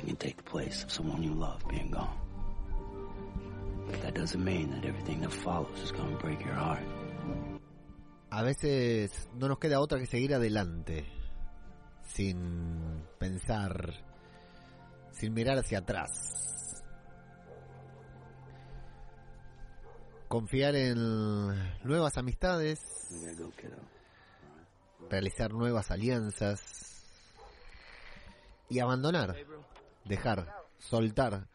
nothing can take the place of someone you love being gone. But that doesn't mean that everything that follows is going to break your heart. A veces no nos queda otra que seguir adelante, sin pensar, sin mirar hacia atrás. Confiar en nuevas amistades, realizar nuevas alianzas y abandonar, dejar, soltar,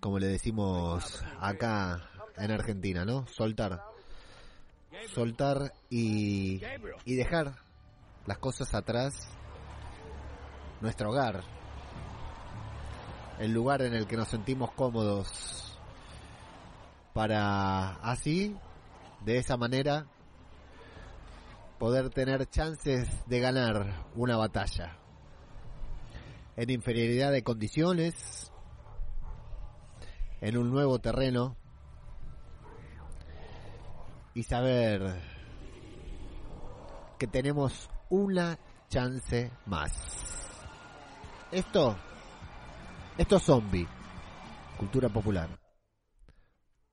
como le decimos acá en Argentina, ¿no? Soltar. Soltar y, y dejar las cosas atrás, nuestro hogar, el lugar en el que nos sentimos cómodos, para así, de esa manera, poder tener chances de ganar una batalla. En inferioridad de condiciones, en un nuevo terreno, y saber que tenemos una chance más. Esto, esto es zombie, cultura popular.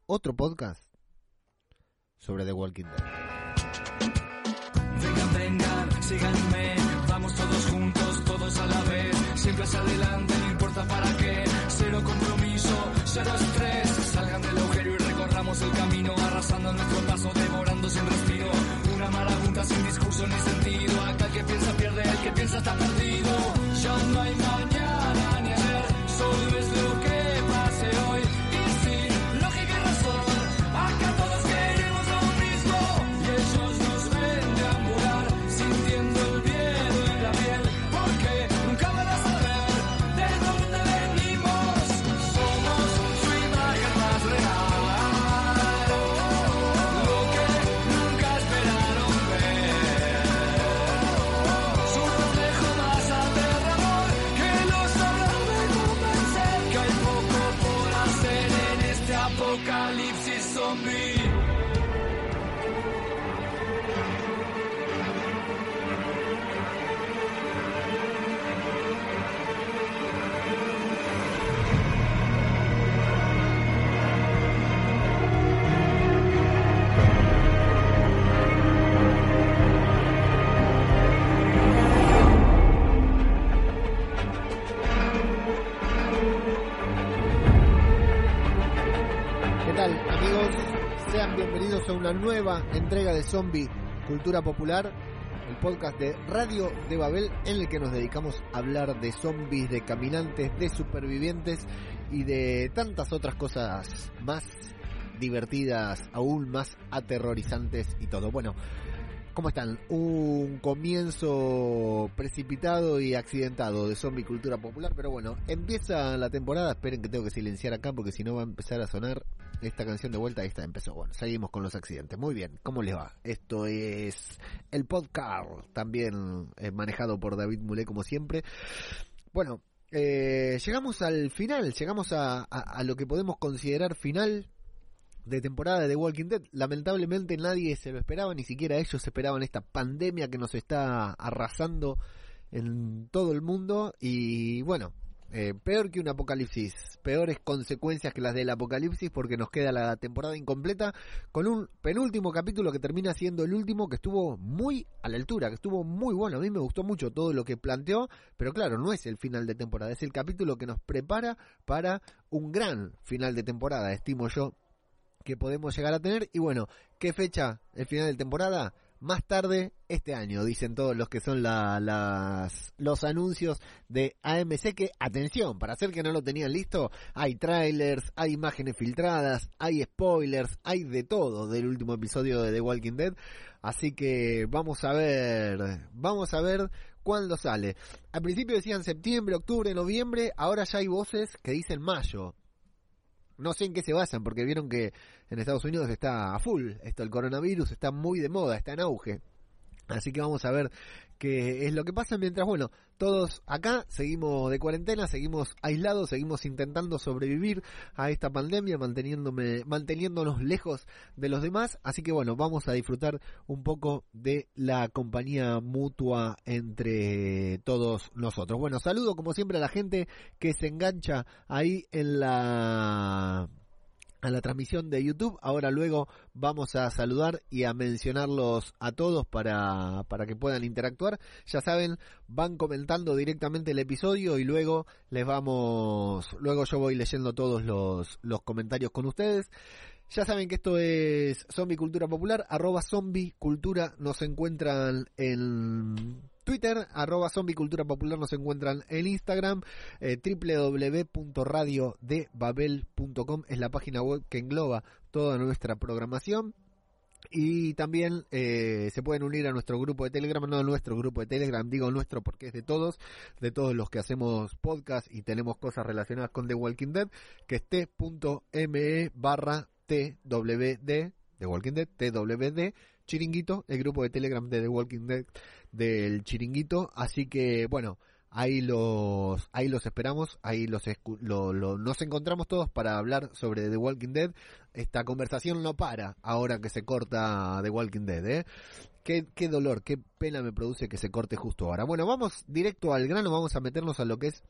Otro podcast sobre The Walking Dead. Adelante, no importa para qué, cero compromiso, cero estrés, salgan del agujero y recorramos el camino, arrasando nuestro paso, devorando sin respiro, una marabunta sin discurso ni sentido, acá el que piensa pierde, el que piensa está perdido, ya no hay mañana ni ayer, solo es lo nueva entrega de Zombie Cultura Popular, el podcast de Radio de Babel en el que nos dedicamos a hablar de zombies, de caminantes, de supervivientes y de tantas otras cosas más divertidas, aún más aterrorizantes y todo. Bueno, ¿Cómo están? Un comienzo precipitado y accidentado de zombie cultura popular, pero bueno, empieza la temporada, esperen que tengo que silenciar acá porque si no va a empezar a sonar esta canción de vuelta, esta empezó. Bueno, seguimos con los accidentes. Muy bien, ¿cómo les va? Esto es el podcast, también eh, manejado por David Mulé como siempre. Bueno, eh, llegamos al final, llegamos a, lo que podemos considerar final de temporada de The Walking Dead. Lamentablemente nadie se lo esperaba, ni siquiera ellos esperaban esta pandemia que nos está arrasando en todo el mundo. Y bueno, eh, peor que un apocalipsis, peores consecuencias que las del apocalipsis porque nos queda la temporada incompleta con un penúltimo capítulo que termina siendo el último que estuvo muy a la altura, que estuvo muy bueno. A mí me gustó mucho todo lo que planteó, pero claro, no es el final de temporada, es el capítulo que nos prepara para un gran final de temporada, estimo yo que podemos llegar a tener. Y bueno, ¿qué fecha el final de temporada? Más tarde este año, dicen todos los que son la- las, los anuncios de AMC que, atención, para hacer que no lo tenían listo, hay trailers, hay imágenes filtradas, hay spoilers, hay de todo del último episodio de The Walking Dead. Así que vamos a ver, vamos a ver cuándo sale. Al principio decían septiembre, octubre, noviembre, ahora ya hay voces que dicen mayo. No sé en qué se basan, porque vieron que en Estados Unidos está a full esto, el coronavirus está muy de moda, está en auge. Así que vamos a ver qué es lo que pasa mientras, bueno, todos acá seguimos de cuarentena, seguimos aislados, seguimos intentando sobrevivir a esta pandemia, manteniéndome, manteniéndonos lejos de los demás. Así que bueno, vamos a disfrutar un poco de la compañía mutua entre todos nosotros. Bueno, saludo como siempre a la gente que se engancha ahí en la a la transmisión de YouTube. Ahora luego vamos a saludar y a mencionarlos a todos para, para que puedan interactuar. Ya saben, van comentando directamente el episodio y luego les vamos, luego yo voy leyendo todos los, los comentarios con ustedes. Ya saben que esto es Zombie Cultura Popular, arroba Zombie Cultura, nos encuentran en Twitter, arroba Zombie Cultura Popular, nos encuentran en Instagram, eh, www.radiodebabel.com es la página web que engloba toda nuestra programación. Y también eh, se pueden unir a nuestro grupo de Telegram, no a nuestro grupo de Telegram, digo nuestro porque es de todos, de todos los que hacemos podcast y tenemos cosas relacionadas con The Walking Dead, que es t.me barra TWD, The Walking Dead, TWD, Chiringuito, el grupo de Telegram de The Walking Dead del Chiringuito. Así que, bueno, ahí los, ahí los esperamos, ahí los lo, nos encontramos todos para hablar sobre The Walking Dead. Esta conversación no para ahora que se corta The Walking Dead, ¿eh? Qué, qué dolor, qué pena me produce que se corte justo ahora. Bueno, vamos directo al grano, vamos a meternos a lo que es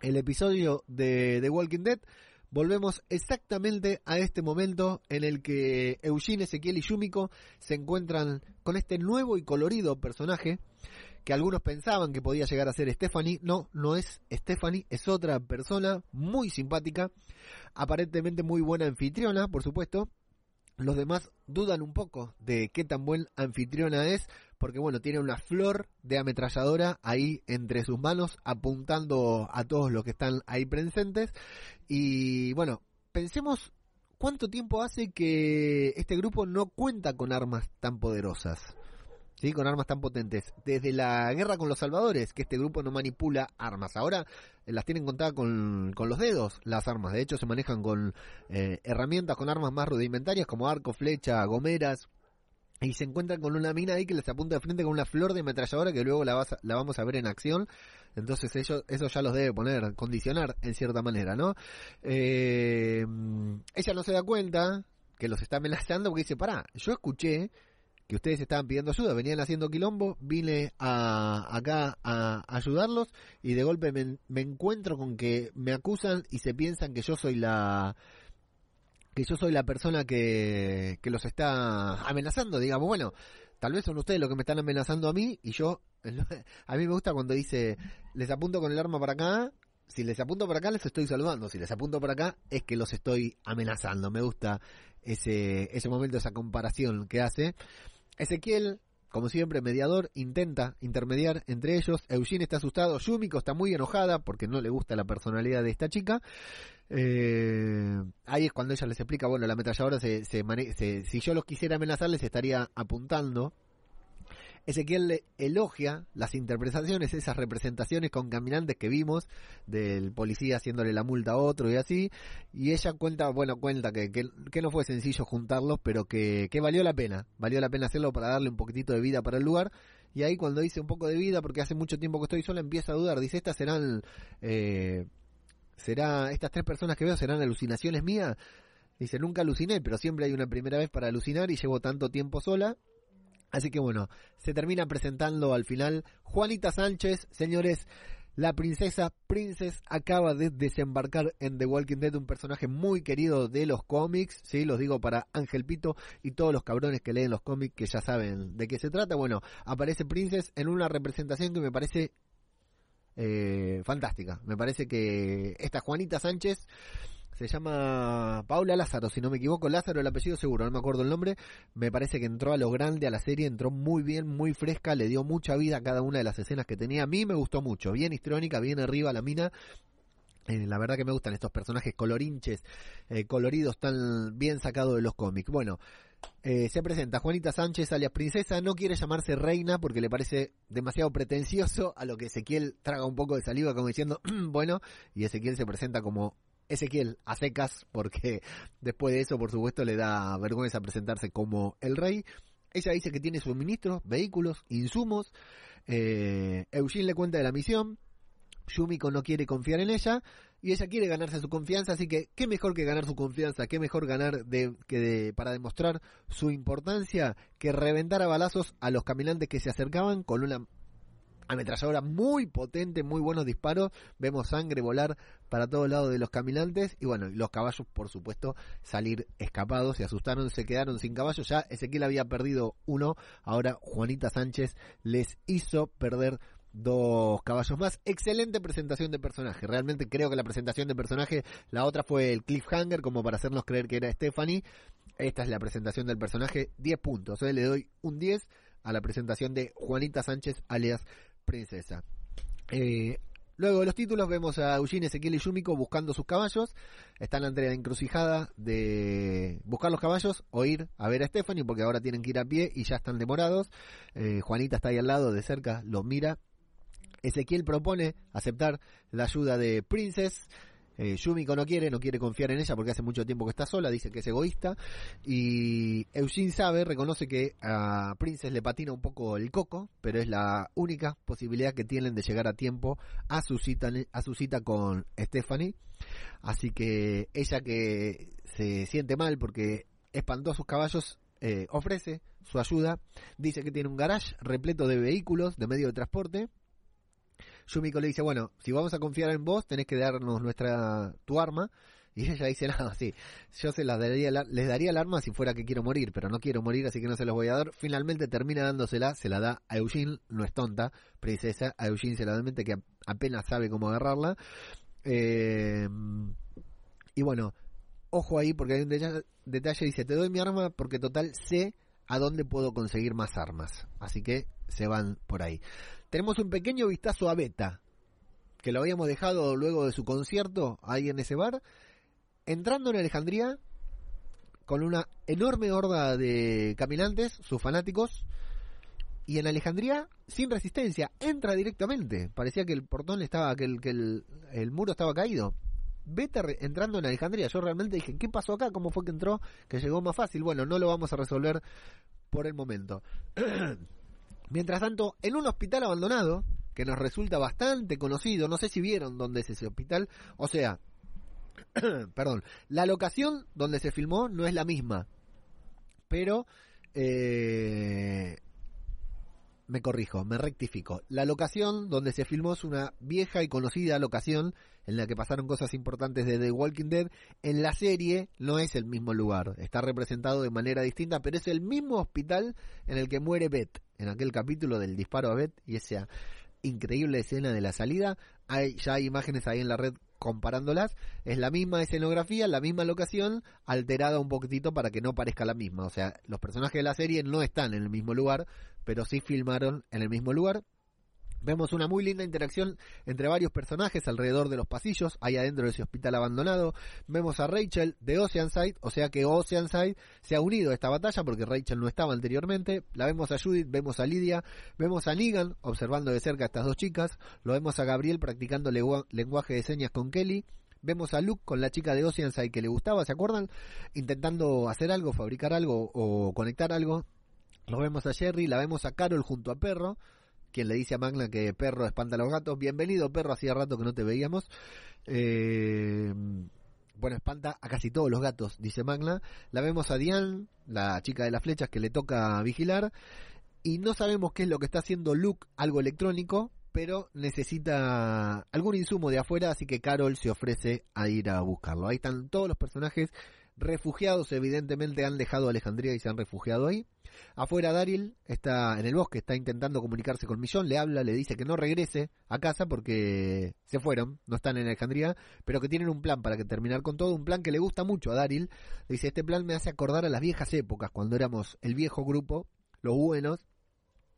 el episodio de The Walking Dead volvemos exactamente a este momento en el que Eugene, Ezequiel y Yumiko se encuentran con este nuevo y colorido personaje que algunos pensaban que podía llegar a ser Stephanie. No, no es Stephanie, es otra persona muy simpática, aparentemente muy buena anfitriona, por supuesto. Los demás dudan un poco de qué tan buen anfitriona es, porque bueno, tiene una flor de ametralladora ahí entre sus manos apuntando a todos los que están ahí presentes. Y bueno, pensemos cuánto tiempo hace que este grupo no cuenta con armas tan poderosas. ¿Sí? con armas tan potentes. Desde la guerra con los salvadores, que este grupo no manipula armas. Ahora eh, las tienen contadas con, con los dedos las armas. De hecho, se manejan con eh, herramientas, con armas más rudimentarias como arco, flecha, gomeras, y se encuentran con una mina ahí que les apunta de frente con una flor de ametralladora que luego la, la vamos a ver en acción. Entonces ellos, eso ya los debe poner, condicionar en cierta manera, ¿no? Eh, ella no se da cuenta que los está amenazando porque dice, pará, yo escuché que ustedes estaban pidiendo ayuda, venían haciendo quilombo, vine a, acá a, ayudarlos y de golpe me, me encuentro con que me acusan y se piensan que yo soy la que yo soy la persona que, que los está amenazando, digamos, bueno, tal vez son ustedes los que me están amenazando a mí y yo, a mí me gusta cuando dice, les apunto con el arma para acá, si les apunto para acá les estoy saludando, si les apunto para acá es que los estoy amenazando, me gusta ese, ese momento, esa comparación que hace. Ezequiel como siempre, mediador intenta intermediar entre ellos. Eugene está asustado, Yumiko está muy enojada porque no le gusta la personalidad de esta chica. Eh, ahí es cuando ella les explica, bueno, la ametralladora se, se, si yo los quisiera amenazar les estaría apuntando Ezequiel elogia las interpretaciones, esas representaciones con caminantes que vimos del policía haciéndole la multa a otro y así. Y ella cuenta, bueno, cuenta que, que, no fue sencillo juntarlos, pero que, que valió la pena. Valió la pena hacerlo para darle un poquitito de vida para el lugar. Y ahí cuando dice un poco de vida, porque hace mucho tiempo que estoy sola, empieza a dudar. Dice, estas serán... Eh, será estas tres personas que veo serán alucinaciones mías dice nunca aluciné pero siempre hay una primera vez para alucinar y llevo tanto tiempo sola Así que bueno, se termina presentando al final Juanita Sánchez, señores. La princesa Princess acaba de desembarcar en The Walking Dead, un personaje muy querido de los cómics, sí, los digo para Ángel Pito y todos los cabrones que leen los cómics que ya saben de qué se trata. Bueno, aparece Princess en una representación que me parece eh, fantástica. Me parece que esta Juanita Sánchez se llama Paula Lázaro, si no me equivoco. Lázaro, el apellido seguro, no me acuerdo el nombre. Me parece que entró a lo grande a la serie, entró muy bien, muy fresca, le dio mucha vida a cada una de las escenas que tenía. A mí me gustó mucho, bien histrónica, bien arriba la mina. Eh, la verdad que me gustan estos personajes colorinches, eh, coloridos, tan bien sacados de los cómics. Bueno, eh, se presenta Juanita Sánchez, alias Princesa, no quiere llamarse reina porque le parece demasiado pretencioso, a lo que Ezequiel traga un poco de saliva como diciendo, bueno, y Ezequiel se presenta como Ezequiel a secas, porque después de eso, por supuesto, le da vergüenza presentarse como el rey. Ella dice que tiene suministros, vehículos, insumos. Eh, Eugene le cuenta de la misión. Yumiko no quiere confiar en ella y ella quiere ganarse su confianza, así que qué mejor que ganar su confianza, qué mejor ganar de, que de, para demostrar su importancia que reventar a balazos a los caminantes que se acercaban con una ametralladora muy potente, muy buenos disparos, vemos sangre volar para todos lados de los caminantes y bueno, los caballos por supuesto salir escapados, se asustaron, se quedaron sin caballos, ya Ezequiel había perdido uno, ahora Juanita Sánchez les hizo perder dos caballos más. Excelente presentación de personaje. Realmente creo que la presentación de personaje, la otra fue el cliffhanger, como para hacernos creer que era Stephanie. Esta es la presentación del personaje, 10 puntos. ¿eh? Le doy un 10 a la presentación de Juanita Sánchez, alias Princesa. Eh, luego de los títulos vemos a Eugene, Ezequiel y Yumiko buscando sus caballos. Están ante la encrucijada de buscar los caballos o ir a ver a Stephanie porque ahora tienen que ir a pie y ya están demorados. Eh, Juanita está ahí al lado, de cerca, los mira. Ezequiel propone aceptar la ayuda de Princess. Eh, Yumiko no quiere, no quiere confiar en ella porque hace mucho tiempo que está sola, dice que es egoísta. Y Eugene sabe, reconoce que a Princess le patina un poco el coco, pero es la única posibilidad que tienen de llegar a tiempo a su cita, a su cita con Stephanie. Así que ella que se siente mal porque espantó a sus caballos, eh, ofrece su ayuda. Dice que tiene un garage repleto de vehículos, de medio de transporte Yumiko le dice, bueno, si vamos a confiar en vos, tenés que darnos nuestra tu arma. Y ella dice, nada, sí, yo se las daría, les daría el arma si fuera que quiero morir, pero no quiero morir, así que no se los voy a dar. Finalmente termina dándosela, se la da a Eugene, no es tonta, princesa, a Eugene se la da que apenas sabe cómo agarrarla. Eh, y bueno, ojo ahí porque hay un detalle, dice, te doy mi arma porque total sé a dónde puedo conseguir más armas. Así que se van por ahí tenemos un pequeño vistazo a Beta, que lo habíamos dejado luego de su concierto ahí en ese bar, entrando en Alejandría con una enorme horda de caminantes, sus fanáticos, y en Alejandría sin resistencia, entra directamente. Parecía que el portón estaba, que el, que el, el muro estaba caído. Beta entrando en Alejandría. Yo realmente dije, ¿qué pasó acá? ¿Cómo fue que entró? Que llegó más fácil. Bueno, no lo vamos a resolver por el momento. Mientras tanto, en un hospital abandonado, que nos resulta bastante conocido, no sé si vieron dónde es ese hospital, o sea, perdón, la locación donde se filmó no es la misma, pero eh, me corrijo, me rectifico. La locación donde se filmó es una vieja y conocida locación en la que pasaron cosas importantes de The Walking Dead. En la serie no es el mismo lugar, está representado de manera distinta, pero es el mismo hospital en el que muere Beth en aquel capítulo del disparo a Beth y esa increíble escena de la salida. Hay, ya hay imágenes ahí en la red comparándolas. Es la misma escenografía, la misma locación, alterada un poquitito para que no parezca la misma. O sea, los personajes de la serie no están en el mismo lugar, pero sí filmaron en el mismo lugar. Vemos una muy linda interacción entre varios personajes alrededor de los pasillos, ahí adentro de ese hospital abandonado. Vemos a Rachel de Oceanside, o sea que Oceanside se ha unido a esta batalla porque Rachel no estaba anteriormente. La vemos a Judith, vemos a Lydia, vemos a Negan observando de cerca a estas dos chicas. Lo vemos a Gabriel practicando lenguaje de señas con Kelly. Vemos a Luke con la chica de Oceanside que le gustaba, ¿se acuerdan? Intentando hacer algo, fabricar algo o conectar algo. Lo vemos a Jerry, la vemos a Carol junto a Perro quien le dice a Magna que perro espanta a los gatos. Bienvenido, perro, hacía rato que no te veíamos. Eh, bueno, espanta a casi todos los gatos, dice Magna. La vemos a Diane, la chica de las flechas que le toca vigilar. Y no sabemos qué es lo que está haciendo Luke, algo electrónico, pero necesita algún insumo de afuera, así que Carol se ofrece a ir a buscarlo. Ahí están todos los personajes refugiados, evidentemente han dejado Alejandría y se han refugiado ahí. Afuera Daryl está en el bosque, está intentando comunicarse con Millón, le habla, le dice que no regrese a casa porque se fueron, no están en Alejandría, pero que tienen un plan para que terminar con todo, un plan que le gusta mucho a Daryl. Dice, este plan me hace acordar a las viejas épocas, cuando éramos el viejo grupo, los buenos,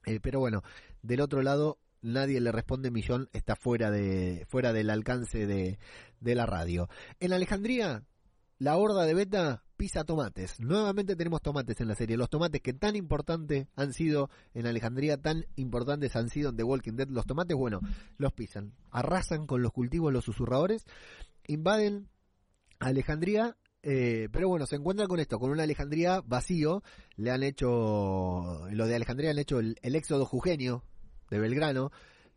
eh, pero bueno, del otro lado nadie le responde, Millón está fuera de fuera del alcance de, de la radio. En Alejandría, la horda de Beta pisa tomates. Nuevamente tenemos tomates en la serie. Los tomates que tan importantes han sido en Alejandría, tan importantes han sido en The Walking Dead. Los tomates, bueno, los pisan. Arrasan con los cultivos los susurradores. Invaden Alejandría Eh, pero bueno, se encuentran con esto, con una Alejandría vacío. Le han hecho, lo de Alejandría han hecho el, el éxodo jujeño de Belgrano.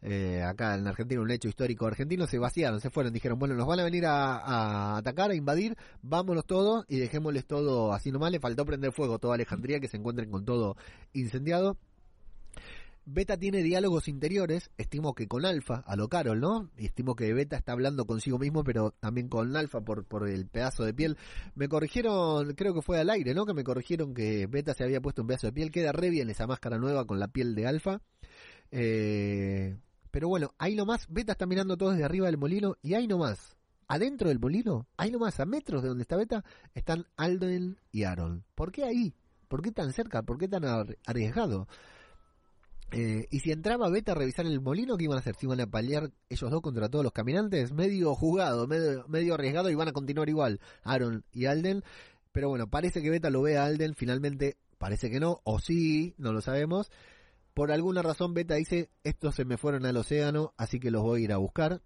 Eh, acá en Argentina, un hecho histórico argentino, se vaciaron, se fueron, dijeron, bueno, nos van a venir a, atacar, a invadir, vámonos todos y dejémosles todo así nomás. Le faltó prender fuego toda Alejandría, que se encuentren con todo incendiado. Beta tiene diálogos interiores, estimo que con Alfa, a lo Carol, ¿no? Y estimo que Beta está hablando consigo mismo, pero también con Alfa por, por el pedazo de piel. Me corrigieron, creo que fue al aire, ¿no? Que me corrigieron que Beta se había puesto un pedazo de piel. Queda re bien esa máscara nueva con la piel de Alfa. Eh, pero bueno, ahí nomás, Beta está mirando todo desde arriba del molino y ahí nomás, adentro del molino, ahí nomás, a metros de donde está Beta, están Alden y Aaron. ¿Por qué ahí? ¿Por qué tan cerca? ¿Por qué tan arriesgado? Eh, y si entraba Beta a revisar el molino, ¿qué iban a hacer? ¿Si iban a paliar ellos dos contra todos los caminantes? Medio jugado, medio, medio arriesgado y van a continuar igual, Aaron y Alden. Pero bueno, parece que Beta lo ve a Alden, finalmente parece que no, o sí, no lo sabemos. Por alguna razón Beta dice, estos se me fueron al océano, así que los voy a ir a buscar.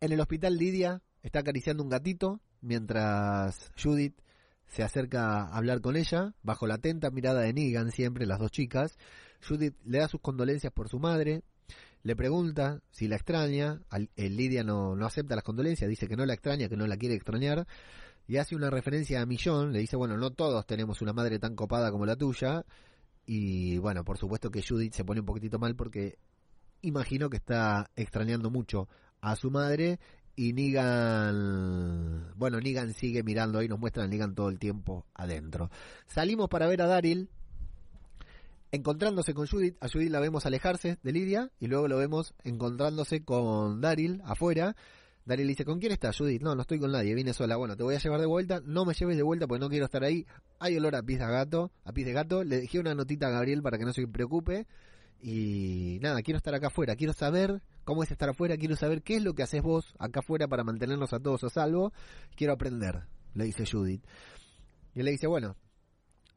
En el hospital Lidia está acariciando un gatito, mientras Judith se acerca a hablar con ella, bajo la atenta mirada de Negan siempre, las dos chicas. Judith le da sus condolencias por su madre, le pregunta si la extraña, el Lidia no, no acepta las condolencias, dice que no la extraña, que no la quiere extrañar, y hace una referencia a Millón, le dice, bueno, no todos tenemos una madre tan copada como la tuya, y bueno, por supuesto que Judith se pone un poquitito mal porque imagino que está extrañando mucho a su madre y Negan, bueno, Negan sigue mirando ahí, nos muestran a Negan todo el tiempo adentro. Salimos para ver a Daryl encontrándose con Judith, a Judith la vemos alejarse de Lidia y luego lo vemos encontrándose con Daryl afuera. Daryl dice, ¿con quién estás, Judith? No, no estoy con nadie, vine sola. Bueno, te voy a llevar de vuelta, no me lleves de vuelta porque no quiero estar ahí. Hay olor a pies de gato, a pies de gato. Le dejé una notita a Gabriel para que no se preocupe. Y nada, quiero estar acá afuera, quiero saber cómo es estar afuera, quiero saber qué es lo que haces vos acá afuera para mantenernos a todos a salvo. Quiero aprender, le dice Judith. Y él le dice, bueno,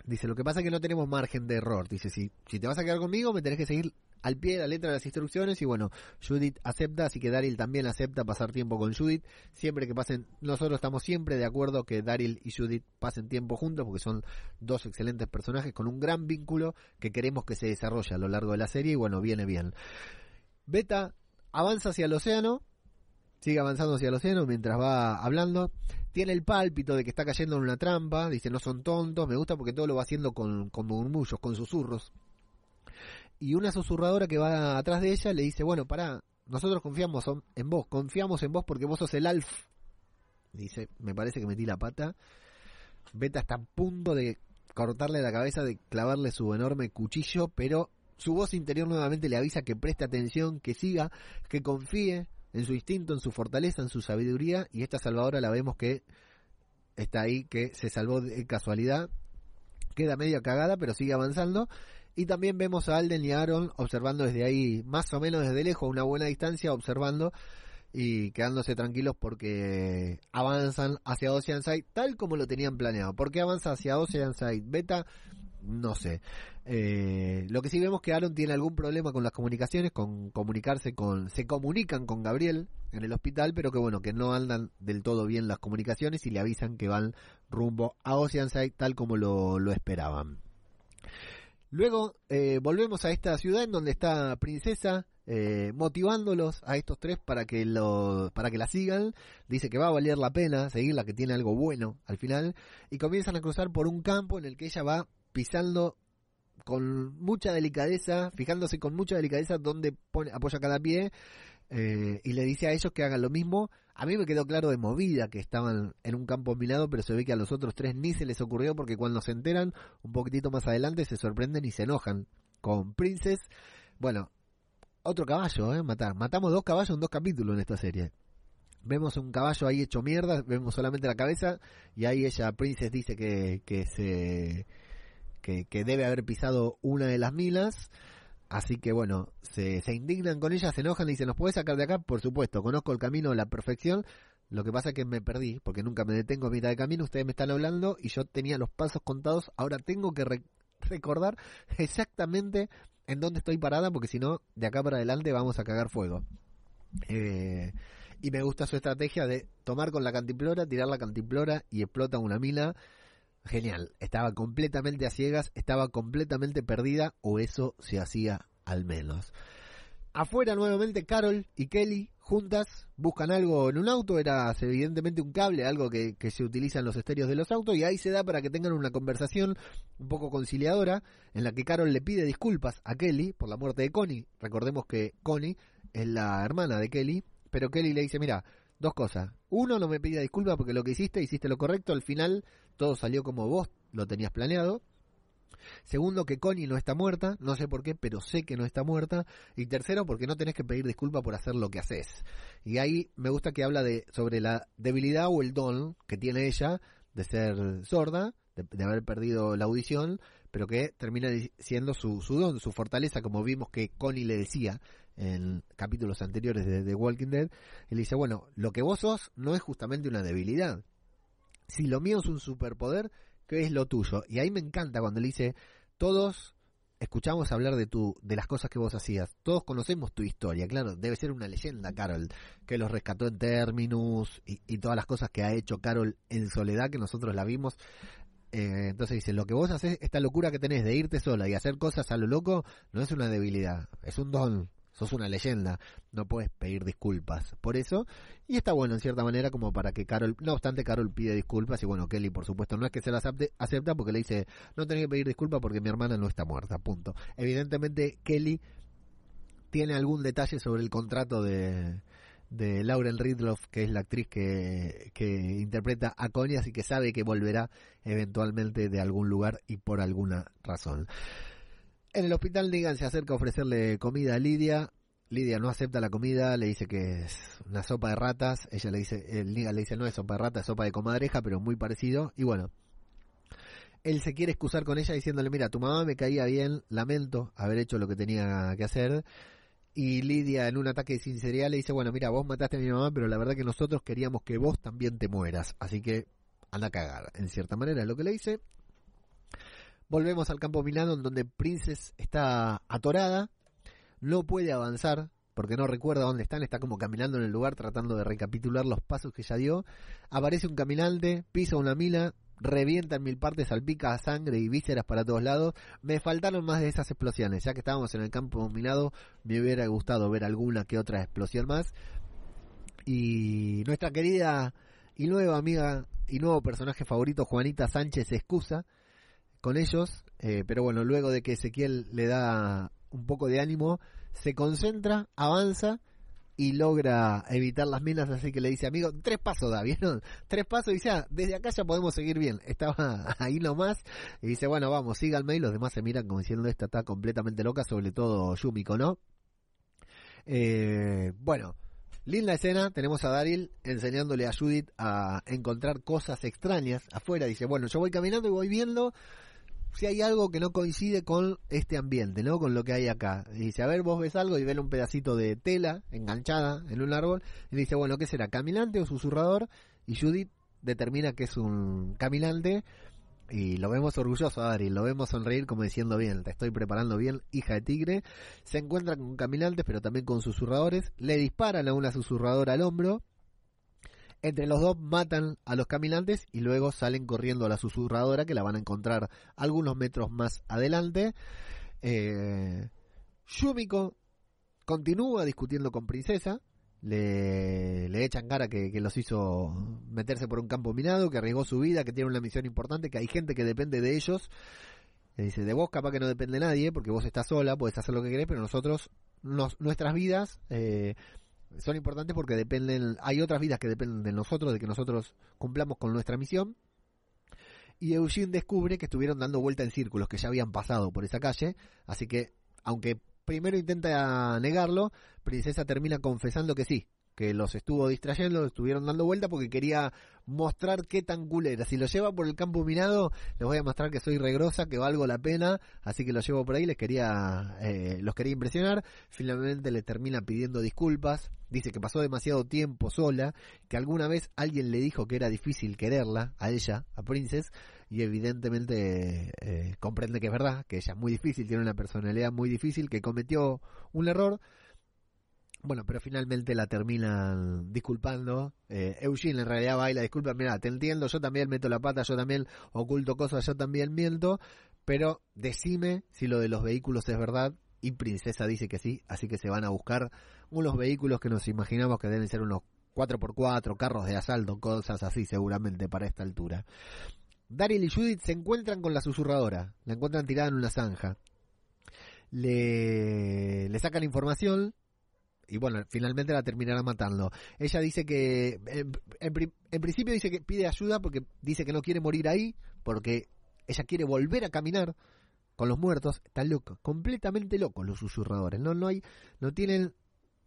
Dice, lo que pasa es que no tenemos margen de error. Dice, si, si te vas a quedar conmigo, me tenés que seguir al pie de la letra de las instrucciones. Y bueno, Judith acepta, así que Daryl también acepta pasar tiempo con Judith. Siempre que pasen, nosotros estamos siempre de acuerdo que Daryl y Judith pasen tiempo juntos, porque son dos excelentes personajes con un gran vínculo que queremos que se desarrolle a lo largo de la serie. Y bueno, viene bien. Beta avanza hacia el océano sigue avanzando hacia el océano mientras va hablando. Tiene el pálpito de que está cayendo en una trampa. Dice, no son tontos. Me gusta porque todo lo va haciendo con, con murmullos, con susurros. Y una susurradora que va atrás de ella le dice, bueno, pará, nosotros confiamos en vos, confiamos en vos porque vos sos el alf. Dice, me parece que metí la pata. Beta está a punto de cortarle la cabeza, de clavarle su enorme cuchillo, pero su voz interior nuevamente le avisa que preste atención, que siga, que confíe, en su instinto, en su fortaleza, en su sabiduría, y esta salvadora la vemos que está ahí, que se salvó de casualidad, queda medio cagada, pero sigue avanzando, y también vemos a Alden y Aaron observando desde ahí, más o menos desde lejos, a una buena distancia, observando y quedándose tranquilos porque avanzan hacia Oceanside tal como lo tenían planeado. ¿Por qué avanza hacia Oceanside Beta? no sé. Eh, lo que sí vemos que Aaron tiene algún problema con las comunicaciones, con comunicarse con, se comunican con Gabriel en el hospital, pero que bueno, que no andan del todo bien las comunicaciones y le avisan que van rumbo a Oceanside tal como lo, lo esperaban. Luego eh, volvemos a esta ciudad en donde está Princesa eh, motivándolos a estos tres para que lo, para que la sigan. Dice que va a valer la pena seguirla, que tiene algo bueno al final. Y comienzan a cruzar por un campo en el que ella va pisando con mucha delicadeza, fijándose con mucha delicadeza dónde pone, apoya cada pie, eh, y le dice a ellos que hagan lo mismo. A mí me quedó claro de movida que estaban en un campo minado, pero se ve que a los otros tres ni se les ocurrió porque cuando se enteran, un poquitito más adelante, se sorprenden y se enojan con Princess. Bueno, otro caballo, ¿eh? Matar. Matamos dos caballos en dos capítulos en esta serie. Vemos un caballo ahí hecho mierda, vemos solamente la cabeza, y ahí ella, Princess, dice que, que se que, debe haber pisado una de las milas. Así que bueno, se, se indignan con ella, se enojan y dicen, ¿nos puede sacar de acá? Por supuesto, conozco el camino a la perfección. Lo que pasa es que me perdí, porque nunca me detengo a mitad de camino. Ustedes me están hablando y yo tenía los pasos contados. Ahora tengo que recordar exactamente en dónde estoy parada, porque si no, de acá para adelante vamos a cagar fuego. Eh, Y me gusta su estrategia de tomar con la cantimplora, tirar la cantimplora y explota una mina. Genial. Estaba completamente a ciegas, estaba completamente perdida, o eso se hacía al menos. Afuera nuevamente Carol y Kelly juntas buscan algo en un auto, era evidentemente un cable, algo que, se utiliza en los estéreos de los autos, y ahí se da para que tengan una conversación un poco conciliadora, en la que Carol le pide disculpas a Kelly por la muerte de Connie. Recordemos que Connie es la hermana de Kelly, pero Kelly le dice, mira, dos cosas. Uno, no me pida disculpas porque lo que hiciste, hiciste lo correcto, al final todo salió como vos lo tenías planeado. Segundo, que Connie no está muerta, no sé por qué, pero sé que no está muerta. Y tercero, porque no tenés que pedir disculpas por hacer lo que haces. Y ahí me gusta que habla de sobre la debilidad o el don que tiene ella de ser sorda, de, haber perdido la audición, pero que termina siendo su, su don, su fortaleza, como vimos que Connie le decía en capítulos anteriores de The Walking Dead. Él dice, bueno, lo que vos sos no es justamente una debilidad. Si lo mío es un superpoder, qué es lo tuyo. Y ahí me encanta cuando le dice, todos escuchamos hablar de tu, de las cosas que vos hacías, todos conocemos tu historia, claro, debe ser una leyenda, Carol, que los rescató en Terminus y, todas las cosas que ha hecho Carol en soledad, que nosotros la vimos. Eh, entonces dice, lo que vos haces, esta locura que tenés de irte sola y hacer cosas a lo loco, no es una debilidad, es un don, sos una leyenda, no puedes pedir disculpas por eso. Y está bueno en cierta manera como para que Carol, no obstante Carol pide disculpas y bueno, Kelly por supuesto no es que se las acepta porque le dice, no tenés que pedir disculpas porque mi hermana no está muerta, punto. Evidentemente Kelly tiene algún detalle sobre el contrato de, de Lauren Ridloff, que es la actriz que, que interpreta a Connie, así que sabe que volverá eventualmente de algún lugar y por alguna razón. En el hospital Negan se acerca a ofrecerle comida a Lidia. Lidia no acepta la comida, le dice que es una sopa de ratas. Ella le dice, el le dice no es sopa de ratas, es sopa de comadreja, pero muy parecido. Y bueno, él se quiere excusar con ella diciéndole, mira, tu mamá me caía bien, lamento haber hecho lo que tenía que hacer. Y Lidia en un ataque de sinceridad le dice, bueno, mira, vos mataste a mi mamá, pero la verdad que nosotros queríamos que vos también te mueras. Así que anda a cagar. En cierta manera es lo que le dice. Volvemos al campo minado en donde Princess está atorada, no puede avanzar porque no recuerda dónde están, está como caminando en el lugar tratando de recapitular los pasos que ya dio. Aparece un caminante, pisa una mina, revienta en mil partes, salpica sangre y vísceras para todos lados. Me faltaron más de esas explosiones, ya que estábamos en el campo minado, me hubiera gustado ver alguna que otra explosión más. Y nuestra querida y nueva amiga y nuevo personaje favorito, Juanita Sánchez, excusa con ellos, eh, pero bueno, luego de que Ezequiel le da un poco de ánimo, se concentra, avanza y logra evitar las minas, así que le dice, amigo, tres pasos da, ¿vieron? Tres pasos y ah, desde acá ya podemos seguir bien. Estaba ahí nomás y dice, bueno, vamos, síganme y los demás se miran como diciendo, esta está completamente loca, sobre todo Yumiko, ¿no? Eh, bueno, linda escena, tenemos a Daryl enseñándole a Judith a encontrar cosas extrañas afuera, dice, bueno, yo voy caminando y voy viendo si hay algo que no coincide con este ambiente, ¿no? Con lo que hay acá. Y dice, a ver, vos ves algo y ven un pedacito de tela enganchada en un árbol. Y dice, bueno, ¿qué será? ¿Caminante o susurrador? Y Judith determina que es un caminante. Y lo vemos orgulloso a Ari, lo vemos sonreír como diciendo bien, te estoy preparando bien, hija de tigre. Se encuentra con caminantes, pero también con susurradores. Le disparan a una susurradora al hombro entre los dos matan a los caminantes y luego salen corriendo a la susurradora que la van a encontrar algunos metros más adelante. Eh, Yumiko continúa discutiendo con Princesa. Le, le echan cara que, que, los hizo meterse por un campo minado, que arriesgó su vida, que tiene una misión importante, que hay gente que depende de ellos. Le dice, de vos capaz que no depende nadie, porque vos estás sola, puedes hacer lo que querés, pero nosotros, nuestras vidas... Eh, son importantes porque dependen, hay otras vidas que dependen de nosotros, de que nosotros cumplamos con nuestra misión. Y Eugene descubre que estuvieron dando vuelta en círculos, que ya habían pasado por esa calle, así que, aunque primero intenta negarlo, Princesa termina confesando que sí, que los estuvo distrayendo, estuvieron dando vuelta porque quería mostrar qué tan cool era. Si lo lleva por el campo minado, les voy a mostrar que soy regrosa, que valgo la pena, así que lo llevo por ahí, les quería, eh, los quería impresionar. Finalmente le termina pidiendo disculpas, dice que pasó demasiado tiempo sola, que alguna vez alguien le dijo que era difícil quererla, a ella, a Princess, y evidentemente eh, comprende que es verdad, que ella es muy difícil, tiene una personalidad muy difícil, que cometió un error, Bueno, pero finalmente la terminan disculpando. Eh, Eugene en realidad baila, disculpa, mira, te entiendo, yo también meto la pata, yo también oculto cosas, yo también miento, pero decime si lo de los vehículos es verdad. Y Princesa dice que sí, así que se van a buscar unos vehículos que nos imaginamos que deben ser unos 4x4, carros de asalto, cosas así seguramente para esta altura. Daryl y Judith se encuentran con la susurradora, la encuentran tirada en una zanja. Le sacan información, y bueno, finalmente la terminará matando. Ella dice que, en, principio dice que pide ayuda porque dice que no quiere morir ahí, porque ella quiere volver a caminar con los muertos. Está loco, completamente locos los susurradores. No, no hay, no tienen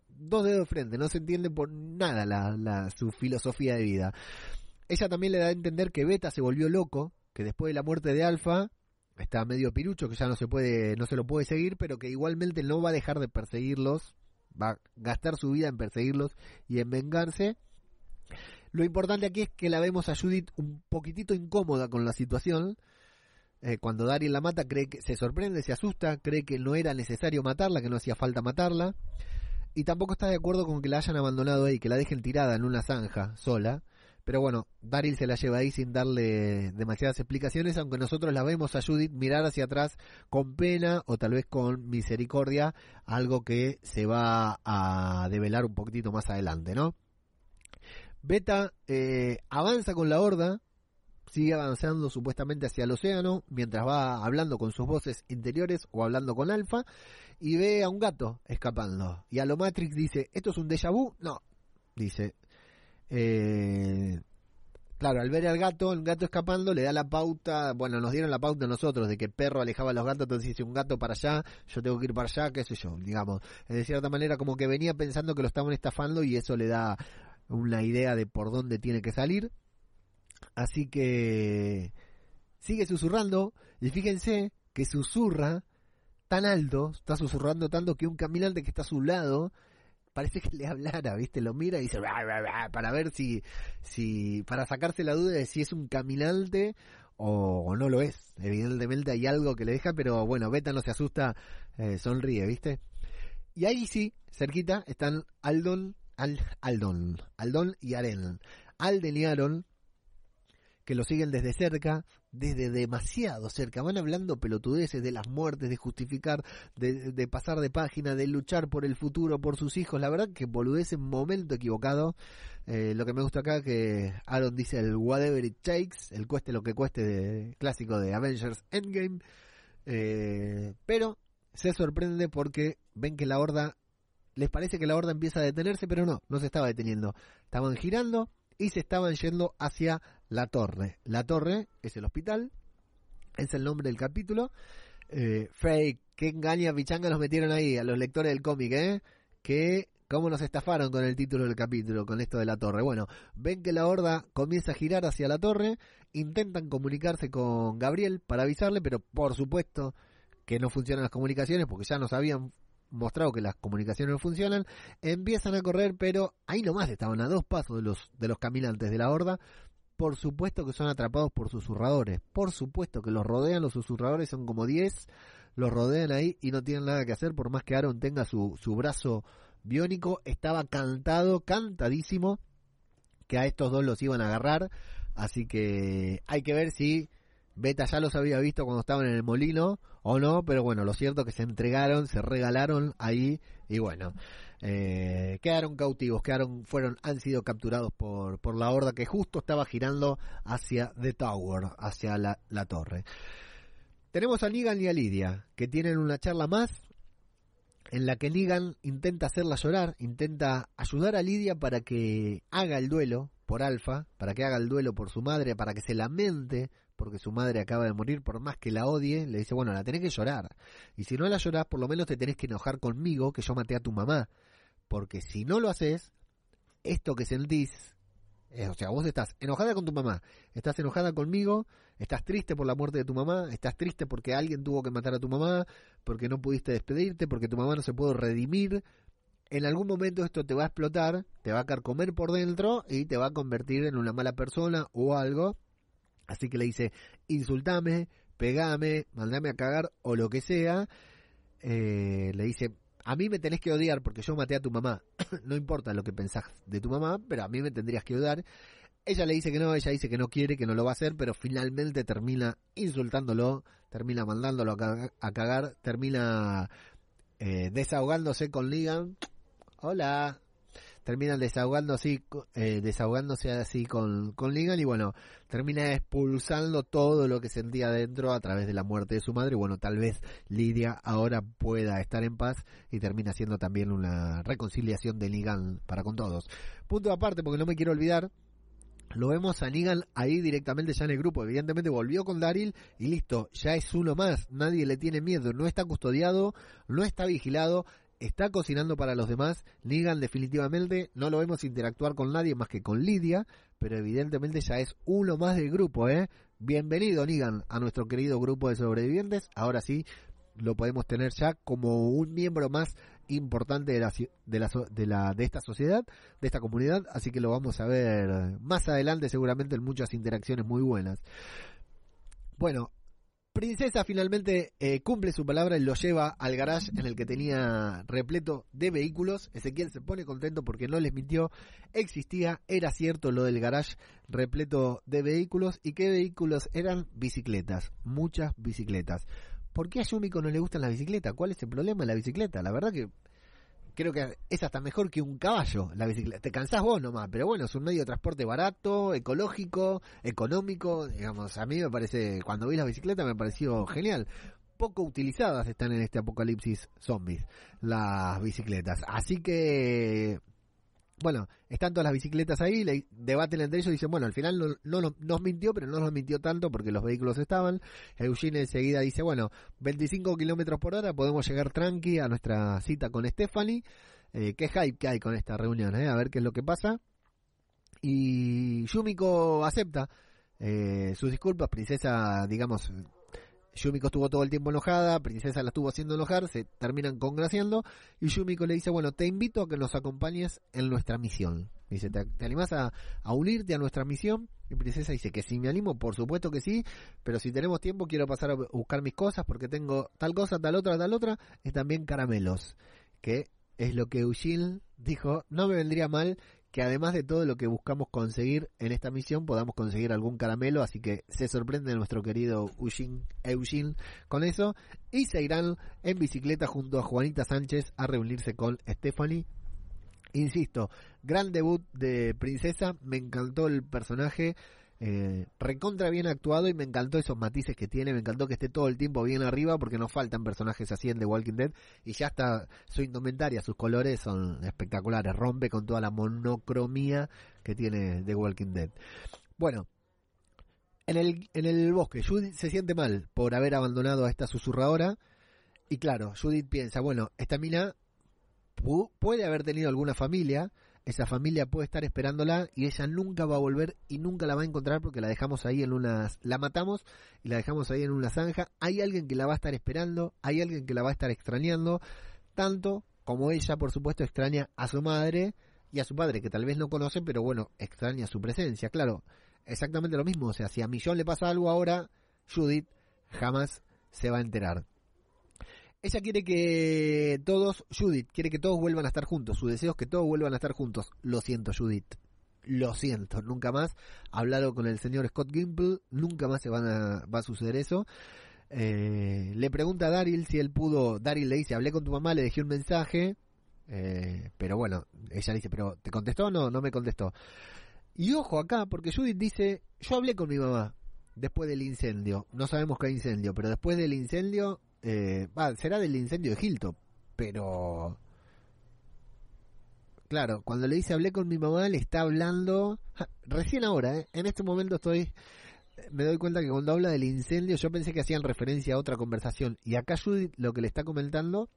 dos dedos de frente, no se entiende por nada la, la, su filosofía de vida. Ella también le da a entender que Beta se volvió loco, que después de la muerte de Alfa está medio pirucho, que ya no se puede, no se lo puede seguir, pero que igualmente no va a dejar de perseguirlos va a gastar su vida en perseguirlos y en vengarse. Lo importante aquí es que la vemos a Judith un poquitito incómoda con la situación. Eh, cuando Daryl la mata, cree que se sorprende, se asusta, cree que no era necesario matarla, que no hacía falta matarla. Y tampoco está de acuerdo con que la hayan abandonado ahí, que la dejen tirada en una zanja sola. Pero bueno, Daryl se la lleva ahí sin darle demasiadas explicaciones, aunque nosotros la vemos a Judith mirar hacia atrás con pena o tal vez con misericordia, algo que se va a develar un poquitito más adelante, ¿no? Beta eh, avanza con la horda, sigue avanzando supuestamente hacia el océano, mientras va hablando con sus voces interiores o hablando con Alfa, y ve a un gato escapando. Y a lo Matrix dice, ¿esto es un déjà vu? No, dice, eh, claro, al ver al gato, el gato escapando, le da la pauta, bueno, nos dieron la pauta nosotros de que el perro alejaba a los gatos, entonces dice un gato para allá, yo tengo que ir para allá, qué sé yo, digamos. De cierta manera como que venía pensando que lo estaban estafando y eso le da una idea de por dónde tiene que salir. Así que sigue susurrando y fíjense que susurra tan alto, está susurrando tanto que un caminante que está a su lado parece que le hablara, ¿viste? Lo mira y dice para ver si, si, para sacarse la duda de si es un caminante o, no lo es. Evidentemente hay algo que le deja, pero bueno, Beta no se asusta, eh, sonríe, ¿viste? Y ahí sí, cerquita, están Aldon, Al, Aldon, Aldon y Aren. Alden y Aaron que lo siguen desde cerca, desde demasiado cerca. Van hablando pelotudeces de las muertes, de justificar, de, pasar de página, de luchar por el futuro, por sus hijos. La verdad que boludece en momento equivocado. Eh, lo que me gusta acá que Aaron dice el whatever it takes, el cueste lo que cueste de, clásico de Avengers Endgame. Eh, pero se sorprende porque ven que la horda les parece que la horda empieza a detenerse, pero no, no se estaba deteniendo. Estaban girando y se estaban yendo hacia la torre. La torre es el hospital, es el nombre del capítulo. Eh, fake, qué engaña pichanga nos metieron ahí a los lectores del cómic, ¿eh? Que cómo nos estafaron con el título del capítulo, con esto de la torre. Bueno, ven que la horda comienza a girar hacia la torre, intentan comunicarse con Gabriel para avisarle, pero por supuesto que no funcionan las comunicaciones porque ya nos habían mostrado que las comunicaciones no funcionan, empiezan a correr, pero ahí nomás estaban a dos pasos de los, de los caminantes de la horda, por supuesto que son atrapados por susurradores. Por supuesto que los rodean, los susurradores son como 10, los rodean ahí y no tienen nada que hacer, por más que Aaron tenga su, su brazo biónico, estaba cantado, cantadísimo, que a estos dos los iban a agarrar. Así que hay que ver si Beta ya los había visto cuando estaban en el molino o no, pero bueno, lo cierto es que se entregaron, se regalaron ahí y bueno, eh, quedaron cautivos, quedaron, fueron, han sido capturados por, por la horda que justo estaba girando hacia The Tower, hacia la, torre. Tenemos a Negan y a Lidia, que tienen una charla más en la que Negan intenta hacerla llorar, intenta ayudar a Lidia para que haga el duelo por Alfa, para que haga el duelo por su madre, para que se lamente porque su madre acaba de morir, por más que la odie, le dice, bueno, la tenés que llorar. Y si no la llorás, por lo menos te tenés que enojar conmigo, que yo maté a tu mamá. Porque si no lo haces, esto que sentís, o sea, vos estás enojada con tu mamá, estás enojada conmigo, estás triste por la muerte de tu mamá, estás triste porque alguien tuvo que matar a tu mamá, porque no pudiste despedirte, porque tu mamá no se pudo redimir. En algún momento esto te va a explotar, te va a carcomer por dentro y te va a convertir en una mala persona o algo Así que le dice, insultame, pegame, mandame a cagar o lo que sea. Eh, le dice, a mí me tenés que odiar porque yo maté a tu mamá. no importa lo que pensás de tu mamá, pero a mí me tendrías que odiar. Ella le dice que no, ella dice que no quiere, que no lo va a hacer, pero finalmente termina insultándolo, termina mandándolo a cagar, termina eh, desahogándose con Ligan. Hola, terminan desahogando así, eh, desahogándose así con, con Ligan y bueno, termina expulsando todo lo que sentía dentro a través de la muerte de su madre. Bueno, tal vez Lidia ahora pueda estar en paz y termina siendo también una reconciliación de Ligan para con todos. Punto aparte, porque no me quiero olvidar, lo vemos a Negan ahí directamente ya en el grupo. Evidentemente volvió con Daryl y listo, ya es uno más. Nadie le tiene miedo, no está custodiado, no está vigilado está cocinando para los demás. Negan definitivamente no lo vemos interactuar con nadie más que con Lidia, pero evidentemente ya es uno más del grupo, ¿eh? Bienvenido Negan a nuestro querido grupo de sobrevivientes. Ahora sí, lo podemos tener ya como un miembro más importante de la, de la, de la de esta sociedad, de esta comunidad, así que lo vamos a ver más adelante seguramente en muchas interacciones muy buenas. Bueno, Princesa finalmente eh, cumple su palabra y lo lleva al garage en el que tenía repleto de vehículos. Ezequiel se pone contento porque no les mintió. Existía, era cierto lo del garage repleto de vehículos. ¿Y qué vehículos eran? Bicicletas, muchas bicicletas. ¿Por qué a Yumiko no le gustan las bicicletas? ¿Cuál es el problema de la bicicleta? La verdad que creo que es hasta mejor que un caballo la bicicleta. Te cansás vos nomás, pero bueno, es un medio de transporte barato, ecológico, económico. Digamos, a mí me parece, cuando vi la bicicleta me pareció genial. Poco utilizadas están en este apocalipsis zombies las bicicletas. Así que bueno, están todas las bicicletas ahí, le debaten entre ellos y dicen, bueno, al final no, no, nos mintió, pero no nos mintió tanto porque los vehículos estaban. Eugene enseguida dice, bueno, 25 kilómetros por hora, podemos llegar tranqui a nuestra cita con Stephanie. Eh, qué hype que hay con esta reunión, eh, a ver qué es lo que pasa. Y Yumiko acepta eh, sus disculpas, princesa, digamos, Yumiko estuvo todo el tiempo enojada, Princesa la estuvo haciendo enojar, se terminan congraciando y Yumiko le dice, bueno, te invito a que nos acompañes en nuestra misión. Dice, ¿te, animas a, unirte a nuestra misión? Y Princesa dice que si me animo, por supuesto que sí, pero si tenemos tiempo quiero pasar a buscar mis cosas porque tengo tal cosa, tal otra, tal otra, y también caramelos, que es lo que Eugene dijo, no me vendría mal que además de todo lo que buscamos conseguir en esta misión podamos conseguir algún caramelo, así que se sorprende nuestro querido Eugene, Eugene con eso y se irán en bicicleta junto a Juanita Sánchez a reunirse con Stephanie. Insisto, gran debut de Princesa, me encantó el personaje, eh, recontra bien actuado y me encantó esos matices que tiene, me encantó que esté todo el tiempo bien arriba porque nos faltan personajes así en The Walking Dead y ya está su indumentaria, sus colores son espectaculares, rompe con toda la monocromía que tiene The Walking Dead. Bueno, en el, en el bosque, Judith se siente mal por haber abandonado a esta susurradora y claro, Judith piensa, bueno, esta mina puede haber tenido alguna familia, esa familia puede estar esperándola y ella nunca va a volver y nunca la va a encontrar porque la dejamos ahí en unas, la matamos y la dejamos ahí en una zanja. Hay alguien que la va a estar esperando, hay alguien que la va a estar extrañando, tanto como ella, por supuesto, extraña a su madre y a su padre, que tal vez no conoce, pero bueno, extraña su presencia. Claro, exactamente lo mismo. O sea, si a Millón le pasa algo ahora, Judith jamás se va a enterar. Ella quiere que todos, Judith, quiere que todos vuelvan a estar juntos. Su deseo es que todos vuelvan a estar juntos. Lo siento, Judith. Lo siento, nunca más. Hablado con el señor Scott Gimple, nunca más se van a, va a suceder eso. Eh, le pregunta a Daryl si él pudo. Daryl le dice: Hablé con tu mamá, le dejé un mensaje. Eh, pero bueno, ella dice: ¿Pero te contestó? No, no me contestó. Y ojo acá, porque Judith dice: Yo hablé con mi mamá después del incendio. No sabemos qué incendio, pero después del incendio eh, será del incendio de Hilton, pero claro, cuando le dice hablé con mi mamá, le está hablando recién ahora, ¿eh? en este momento estoy me doy cuenta que cuando habla del incendio yo pensé que hacían referencia a otra conversación y acá Judith lo que le está comentando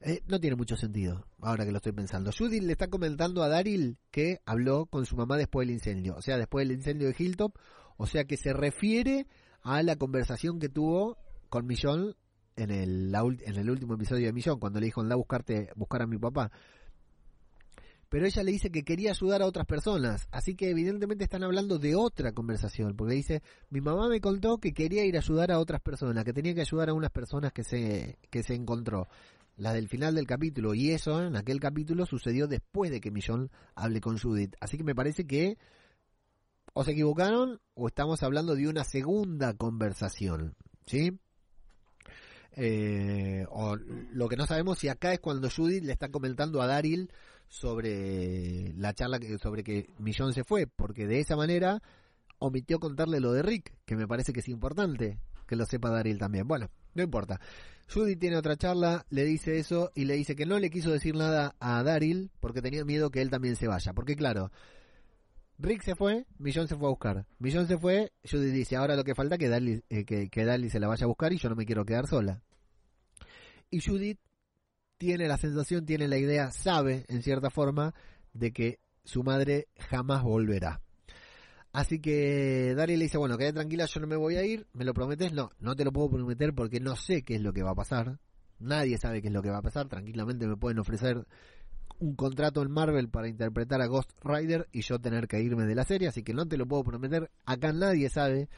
eh, no tiene mucho sentido, ahora que lo estoy pensando. Judith le está comentando a Daryl que habló con su mamá después del incendio, o sea, después del incendio de Hilltop, o sea que se refiere a la conversación que tuvo con Millón en el, en el último episodio de Millón, cuando le dijo anda a buscarte, buscar a mi papá. Pero ella le dice que quería ayudar a otras personas, así que evidentemente están hablando de otra conversación, porque dice, mi mamá me contó que quería ir a ayudar a otras personas, que tenía que ayudar a unas personas que se, que se encontró. las del final del capítulo, y eso en aquel capítulo sucedió después de que Millón hable con Judith. Así que me parece que o se equivocaron o estamos hablando de una segunda conversación, ¿sí? Eh, o lo que no sabemos si acá es cuando Judith le está comentando a Daryl sobre la charla que, sobre que Millón se fue, porque de esa manera omitió contarle lo de Rick, que me parece que es importante que lo sepa Daryl también. Bueno, no importa. Judy tiene otra charla, le dice eso y le dice que no le quiso decir nada a Daryl porque tenía miedo que él también se vaya. Porque claro, Rick se fue, Millón se fue a buscar. Millón se fue, Judy dice, ahora lo que falta es que Daryl, eh, que, que se la vaya a buscar y yo no me quiero quedar sola. Y Judith tiene la sensación, tiene la idea, sabe en cierta forma de que su madre jamás volverá. Así que Daryl le dice, bueno, quédate tranquila, yo no me voy a ir, ¿me lo prometes? No, no te lo puedo prometer porque no sé qué es lo que va a pasar. Nadie sabe qué es lo que va a pasar. Tranquilamente me pueden ofrecer un contrato en Marvel para interpretar a Ghost Rider y yo tener que irme de la serie, así que no te lo puedo prometer. Acá nadie sabe,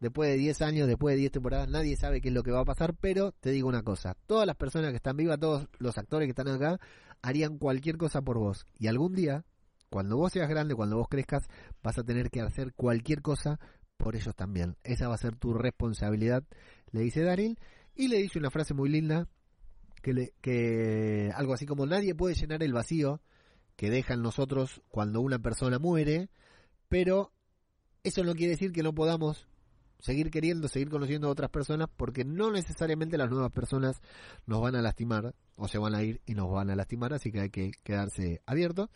después de 10 años, después de 10 temporadas, nadie sabe qué es lo que va a pasar, pero te digo una cosa, todas las personas que están vivas, todos los actores que están acá, harían cualquier cosa por vos. Y algún día cuando vos seas grande, cuando vos crezcas, vas a tener que hacer cualquier cosa por ellos también. Esa va a ser tu responsabilidad, le dice Daryl. Y le dice una frase muy linda, que, le, que algo así como nadie puede llenar el vacío que deja en nosotros cuando una persona muere, pero eso no quiere decir que no podamos seguir queriendo, seguir conociendo a otras personas, porque no necesariamente las nuevas personas nos van a lastimar, o se van a ir y nos van a lastimar, así que hay que quedarse abiertos.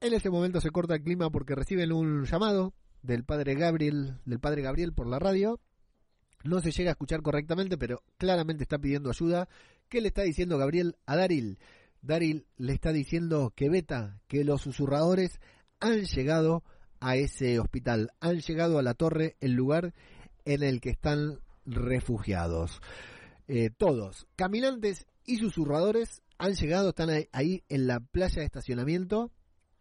En ese momento se corta el clima porque reciben un llamado del padre Gabriel, del padre Gabriel por la radio. No se llega a escuchar correctamente, pero claramente está pidiendo ayuda. ¿Qué le está diciendo Gabriel a Daril? Daril le está diciendo que Beta, que los susurradores han llegado a ese hospital, han llegado a la torre, el lugar en el que están refugiados. Eh, todos, caminantes y susurradores, han llegado, están ahí en la playa de estacionamiento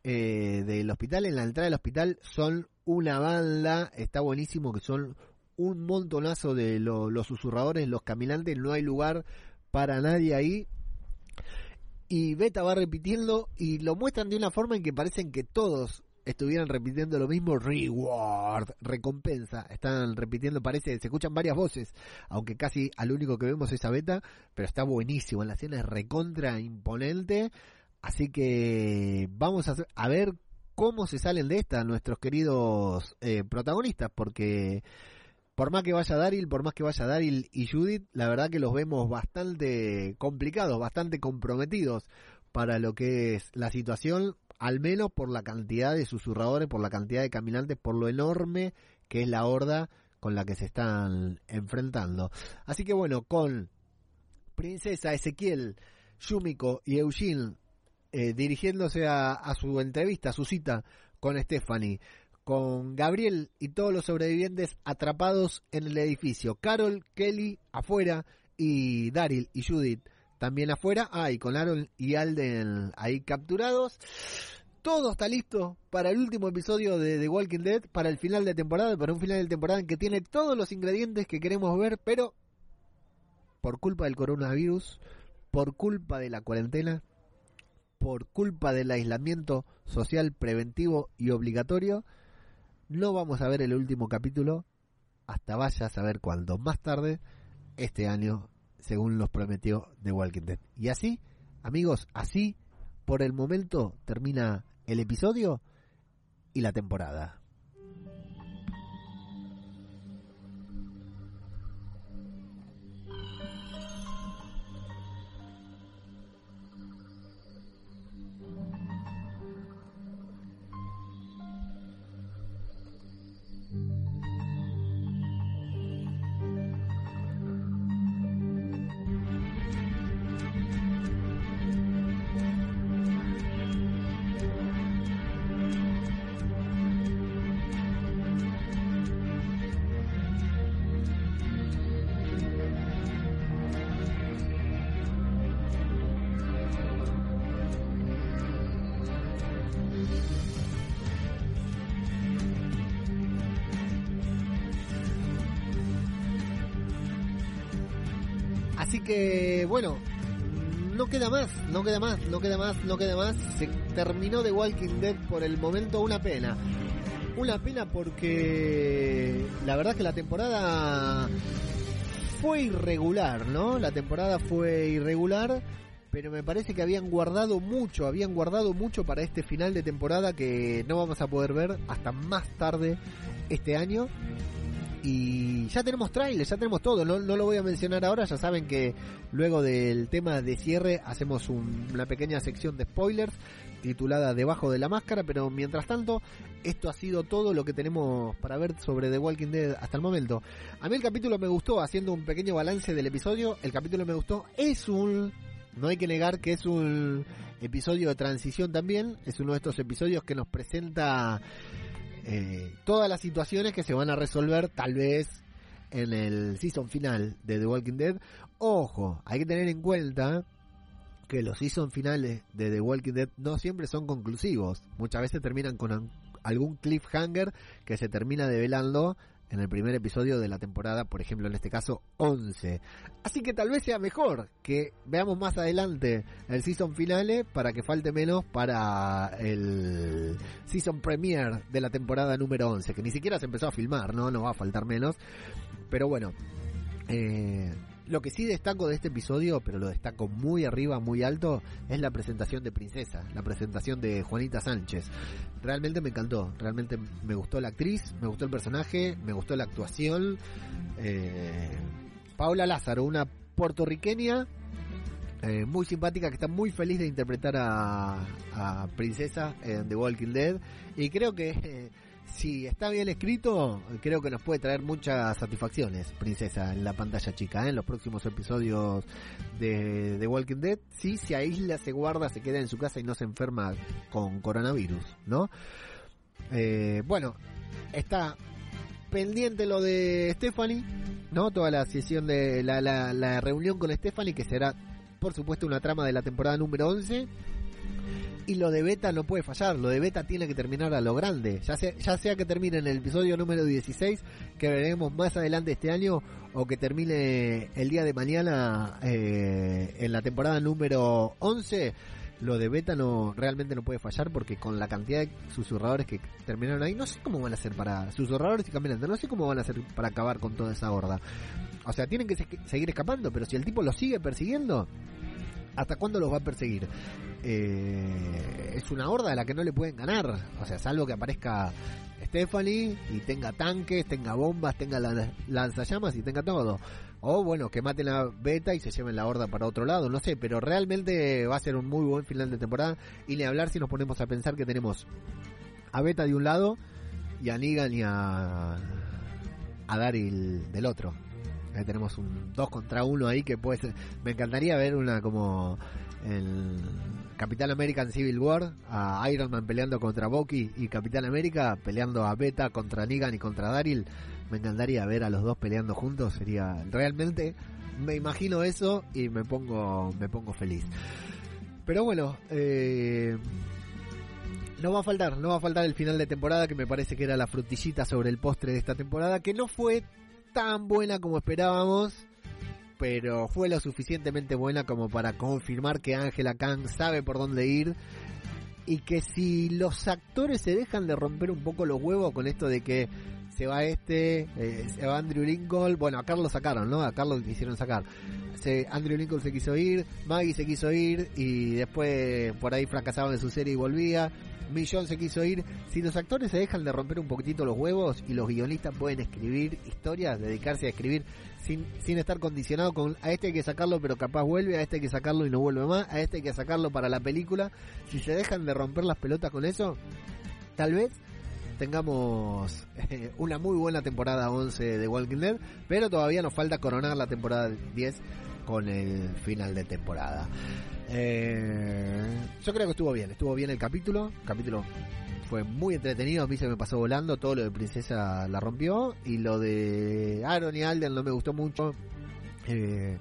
eh, del hospital, en la entrada del hospital, son una banda, está buenísimo que son un montonazo de los susurradores, los caminantes, no hay lugar para nadie ahí. Y Beta va repitiendo y lo muestran de una forma en que parecen que todos estuvieran repitiendo lo mismo, reward, recompensa, están repitiendo, parece, se escuchan varias voces, aunque casi al único que vemos es a Beta, pero está buenísimo, la escena es recontra imponente, Así que vamos a, ver cómo se salen de esta nuestros queridos eh, protagonistas, porque por más que vaya Daryl, por más que vaya Daryl y Judith, la verdad que los vemos bastante complicados, bastante comprometidos para lo que es la situación, al menos por la cantidad de susurradores, por la cantidad de caminantes, por lo enorme que es la horda con la que se están enfrentando. Así que bueno, con Princesa Ezequiel, Yumiko y Eugene eh, dirigiéndose a, su entrevista, a su cita con Stephanie, con Gabriel y todos los sobrevivientes atrapados en el edificio. Carol, Kelly afuera y Daryl y Judith también afuera. Ah, y con Aaron y Alden ahí capturados. Todo está listo para el último episodio de The Walking Dead, para el final de temporada, para un final de temporada en que tiene todos los ingredientes que queremos ver, pero por culpa del coronavirus, por culpa de la cuarentena, por culpa del aislamiento social preventivo y obligatorio, no vamos a ver el último capítulo hasta vaya a saber cuándo. Más tarde, este año, según los prometió The Walking Dead. Y así, amigos, así, por el momento termina el episodio y la temporada. No queda más, no queda más, no queda más. Se terminó The Walking Dead por el momento, una pena. Una pena porque la verdad que la temporada fue irregular, ¿no? La temporada fue irregular, pero me parece que habían guardado mucho, habían guardado mucho para este final de temporada que no vamos a poder ver hasta más tarde este año. Y ya tenemos trailers, ya tenemos todo, no, no lo voy a mencionar ahora, ya saben que luego del tema de cierre hacemos un- una pequeña sección de spoilers titulada Debajo de la Máscara, pero mientras tanto, esto ha sido todo lo que tenemos para ver sobre The Walking Dead hasta el momento. A mí el capítulo me gustó, haciendo un pequeño balance del episodio, el capítulo me gustó, es un... No hay que negar que es un episodio de transición también, es uno de estos episodios que nos presenta eh, todas las situaciones que se van a resolver tal vez en el season final de The Walking Dead. Ojo, hay que tener en cuenta que los season finales de The Walking Dead no siempre son conclusivos. Muchas veces terminan con algún cliffhanger que se termina develando en el primer episodio de la temporada, por ejemplo en este caso 11. Así que tal vez sea mejor que veamos más adelante el season finale para que falte menos para el season premiere de la temporada número 11, que ni siquiera se empezó a filmar, ¿no? No va a faltar menos. Pero bueno, eh, lo que sí destaco de este episodio, pero lo destaco muy arriba, muy alto, es la presentación de Princesa, la presentación de Juanita Sánchez. Realmente me encantó, realmente me gustó la actriz, me gustó el personaje, me gustó la actuación. Eh, Paula Lázaro, una puertorriqueña eh, muy simpática que está muy feliz de interpretar a, Princesa en The Walking Dead y creo que eh, si está bien escrito creo que nos puede traer muchas satisfacciones Princesa en la pantalla chica ¿eh? en los próximos episodios de The Walking Dead si se aísla se guarda se queda en su casa y no se enferma con coronavirus ¿no? Eh, bueno está pendiente lo de Stephanie ¿no? Toda la sesión de la, la, la reunión con Stephanie, que será, por supuesto, una trama de la temporada número 11. Y lo de Beta no puede fallar, lo de Beta tiene que terminar a lo grande. Ya sea, ya sea que termine en el episodio número 16, que veremos más adelante este año, o que termine el día de mañana eh, en la temporada número 11 lo de Beta no realmente no puede fallar porque con la cantidad de susurradores que terminaron ahí, no sé cómo van a hacer para susurradores y caminantes, no sé cómo van a hacer para acabar con toda esa horda. O sea, tienen que se- seguir escapando, pero si el tipo los sigue persiguiendo, ¿hasta cuándo los va a perseguir? Eh, es una horda a la que no le pueden ganar, o sea, salvo que aparezca Stephanie y tenga tanques, tenga bombas, tenga la- lanzallamas y tenga todo. O bueno, que maten a Beta y se lleven la horda para otro lado, no sé, pero realmente va a ser un muy buen final de temporada. Y ni hablar si nos ponemos a pensar que tenemos a Beta de un lado y a Negan y a, a Daryl del otro. Ahí tenemos un 2 contra 1 ahí que puede ser. Me encantaría ver una como el Capitán América en Civil War, a Iron Man peleando contra Bucky y Capitán América peleando a Beta contra Negan y contra Daryl. Me encantaría ver a los dos peleando juntos, sería realmente me imagino eso y me pongo me pongo feliz. Pero bueno, eh, no va a faltar, no va a faltar el final de temporada que me parece que era la frutillita sobre el postre de esta temporada que no fue tan buena como esperábamos, pero fue lo suficientemente buena como para confirmar que Angela Kang sabe por dónde ir y que si los actores se dejan de romper un poco los huevos con esto de que se va este, eh, se va Andrew Lincoln, bueno, a Carlos sacaron, ¿no? A Carlos quisieron sacar. Se, Andrew Lincoln se quiso ir, Maggie se quiso ir y después por ahí fracasaban en su serie y volvía. Millón se quiso ir. Si los actores se dejan de romper un poquitito los huevos y los guionistas pueden escribir historias, dedicarse a escribir sin, sin estar condicionado con a este hay que sacarlo pero capaz vuelve, a este hay que sacarlo y no vuelve más, a este hay que sacarlo para la película. Si se dejan de romper las pelotas con eso, tal vez tengamos eh, una muy buena temporada 11 de Walking Dead, pero todavía nos falta coronar la temporada 10 con el final de temporada. Eh, yo creo que estuvo bien, estuvo bien el capítulo, el capítulo fue muy entretenido, a mí se me pasó volando, todo lo de Princesa la rompió y lo de Aaron y Alden no me gustó mucho. Eh,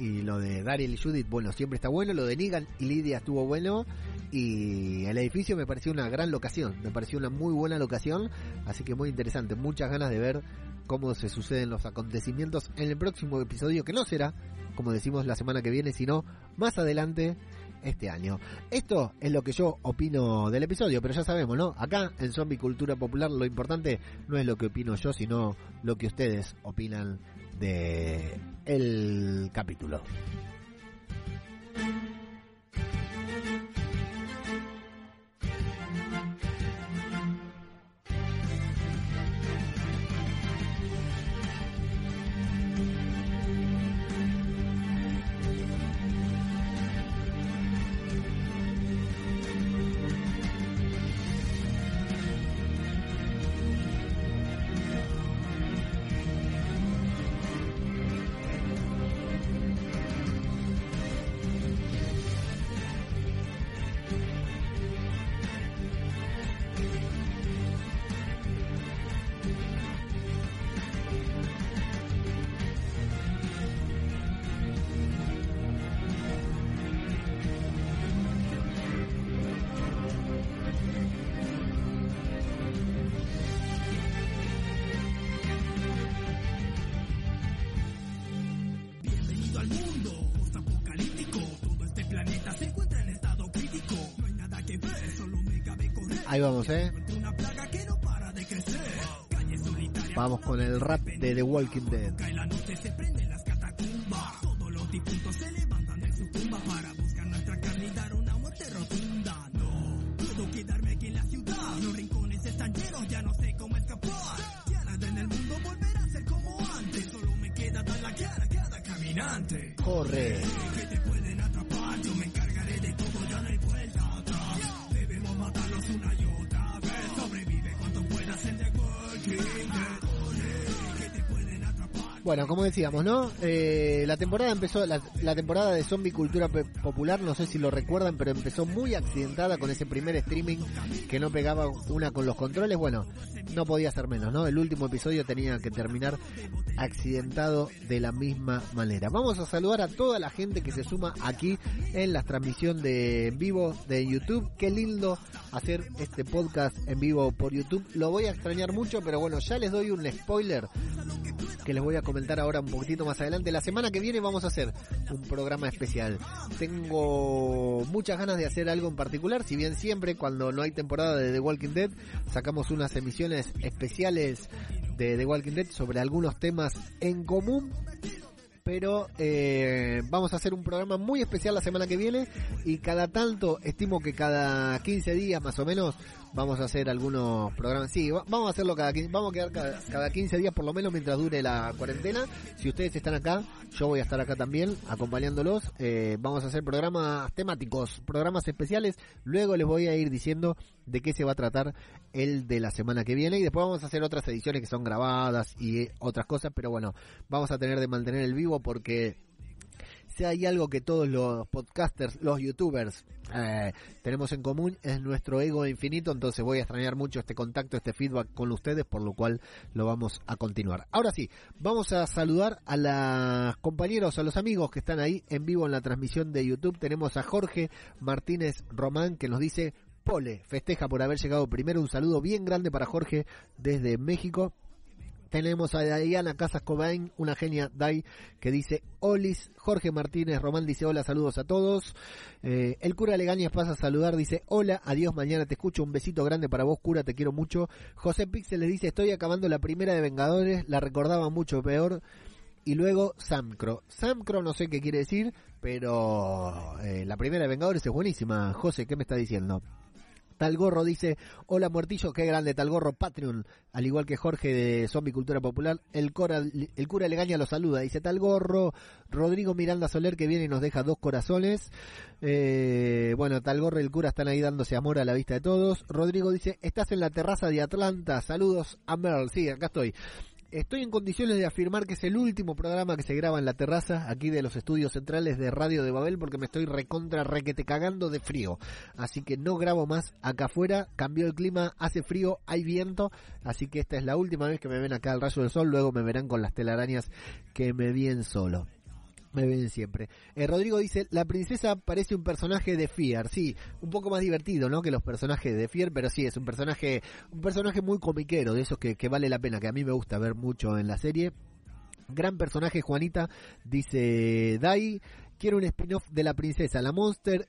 y lo de Daryl y Judith, bueno, siempre está bueno. Lo de Negan y Lydia estuvo bueno. Y el edificio me pareció una gran locación. Me pareció una muy buena locación. Así que muy interesante. Muchas ganas de ver cómo se suceden los acontecimientos en el próximo episodio, que no será, como decimos, la semana que viene, sino más adelante este año. Esto es lo que yo opino del episodio, pero ya sabemos, ¿no? Acá en Zombie Cultura Popular lo importante no es lo que opino yo, sino lo que ustedes opinan de el capítulo. Walking Dead. cae la noche, se prenden las catacumbas. Todos los difuntos se levantan de su tumba para buscar nuestra carne y dar una muerte rotunda. No puedo quedarme aquí en la ciudad. Los rincones están llenos, ya no sé cómo escapar. Ya nada en el mundo volverá a ser como antes. Solo me queda dar la cara a cada caminante. Corre. Bueno, como decíamos, ¿no? Eh, la temporada empezó, la, temporada de Zombie Cultura Popular, no sé si lo recuerdan, pero empezó muy accidentada con ese primer streaming que no pegaba una con los controles. Bueno, no podía ser menos, ¿no? El último episodio tenía que terminar accidentado de la misma manera. Vamos a saludar a toda la gente que se suma aquí en la transmisión de vivo de YouTube. Qué lindo hacer este podcast en vivo por YouTube. Lo voy a extrañar mucho, pero bueno, ya les doy un spoiler que les voy a comentar ahora un poquitito más adelante. La semana que viene vamos a hacer un programa especial. Tengo muchas ganas de hacer algo en particular, si bien siempre cuando no hay temporada de The Walking Dead sacamos unas emisiones especiales de The Walking Dead sobre algunos temas en común. Pero eh, vamos a hacer un programa muy especial la semana que viene y cada tanto, estimo que cada 15 días más o menos, vamos a hacer algunos programas. Sí, va- vamos a hacerlo cada 15, vamos a quedar cada, cada 15 días por lo menos mientras dure la cuarentena. Si ustedes están acá, yo voy a estar acá también acompañándolos. Eh, vamos a hacer programas temáticos, programas especiales. Luego les voy a ir diciendo de qué se va a tratar el de la semana que viene y después vamos a hacer otras ediciones que son grabadas y otras cosas, pero bueno, vamos a tener de mantener el vivo porque si hay algo que todos los podcasters, los youtubers eh, tenemos en común es nuestro ego infinito, entonces voy a extrañar mucho este contacto, este feedback con ustedes, por lo cual lo vamos a continuar. Ahora sí, vamos a saludar a los compañeros, a los amigos que están ahí en vivo en la transmisión de YouTube. Tenemos a Jorge Martínez Román que nos dice Pole, festeja por haber llegado primero. Un saludo bien grande para Jorge desde México. Tenemos a Diana Casas Cobain, una genia Dai, que dice Olis. Jorge Martínez Román dice hola, saludos a todos. Eh, el cura Legañas pasa a saludar, dice hola, adiós, mañana te escucho, un besito grande para vos, cura, te quiero mucho. José Pixel les dice estoy acabando la primera de Vengadores, la recordaba mucho peor. Y luego Samcro. Samcro no sé qué quiere decir, pero eh, la primera de Vengadores es buenísima. José, ¿qué me está diciendo? Talgorro dice, hola Muertillo, qué grande Talgorro, Patreon, al igual que Jorge de Zombie Cultura Popular, el, cora, el cura Legaña lo saluda, dice Talgorro, Rodrigo Miranda Soler que viene y nos deja dos corazones, eh, bueno, Talgorro y el cura están ahí dándose amor a la vista de todos, Rodrigo dice, estás en la terraza de Atlanta, saludos a Merle, sí, acá estoy. Estoy en condiciones de afirmar que es el último programa que se graba en la terraza aquí de los estudios centrales de Radio de Babel porque me estoy recontra requete cagando de frío. Así que no grabo más acá afuera, cambió el clima, hace frío, hay viento, así que esta es la última vez que me ven acá al rayo del sol, luego me verán con las telarañas que me vi solo. Me ven siempre. Eh, Rodrigo dice, la princesa parece un personaje de Fear, sí, un poco más divertido, ¿no? Que los personajes de Fear, pero sí, es un personaje, un personaje muy comiquero, de esos que, que vale la pena, que a mí me gusta ver mucho en la serie. Gran personaje, Juanita, dice Dai, quiero un spin-off de la princesa, la monster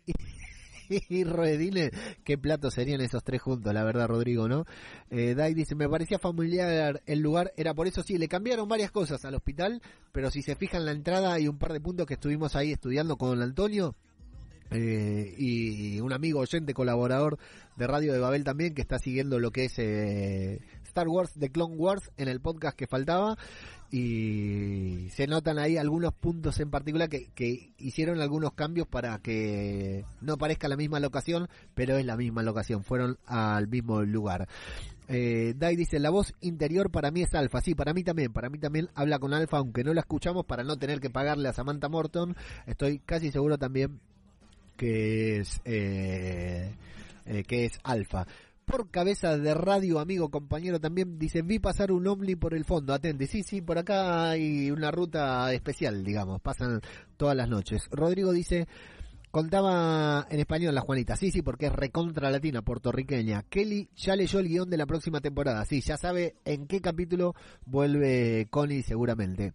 y Roedine, qué platos serían esos tres juntos, la verdad, Rodrigo, ¿no? Eh, Dai dice, me parecía familiar el lugar, era por eso sí, le cambiaron varias cosas al hospital, pero si se fijan la entrada hay un par de puntos que estuvimos ahí estudiando con Antonio. Eh, y un amigo oyente colaborador de Radio de Babel también que está siguiendo lo que es eh, Star Wars de Clone Wars en el podcast que faltaba y se notan ahí algunos puntos en particular que, que, hicieron algunos cambios para que no parezca la misma locación, pero es la misma locación, fueron al mismo lugar. Eh, Dai dice, la voz interior para mí es alfa, sí, para mí también, para mí también habla con alfa, aunque no la escuchamos para no tener que pagarle a Samantha Morton, estoy casi seguro también que es, eh, eh, que es alfa por cabeza de radio, amigo, compañero, también dice, vi pasar un Omni por el fondo, atente, sí, sí, por acá hay una ruta especial, digamos, pasan todas las noches. Rodrigo dice, contaba en español la Juanita, sí, sí, porque es recontra latina, puertorriqueña. Kelly ya leyó el guion de la próxima temporada, sí, ya sabe en qué capítulo vuelve Connie seguramente.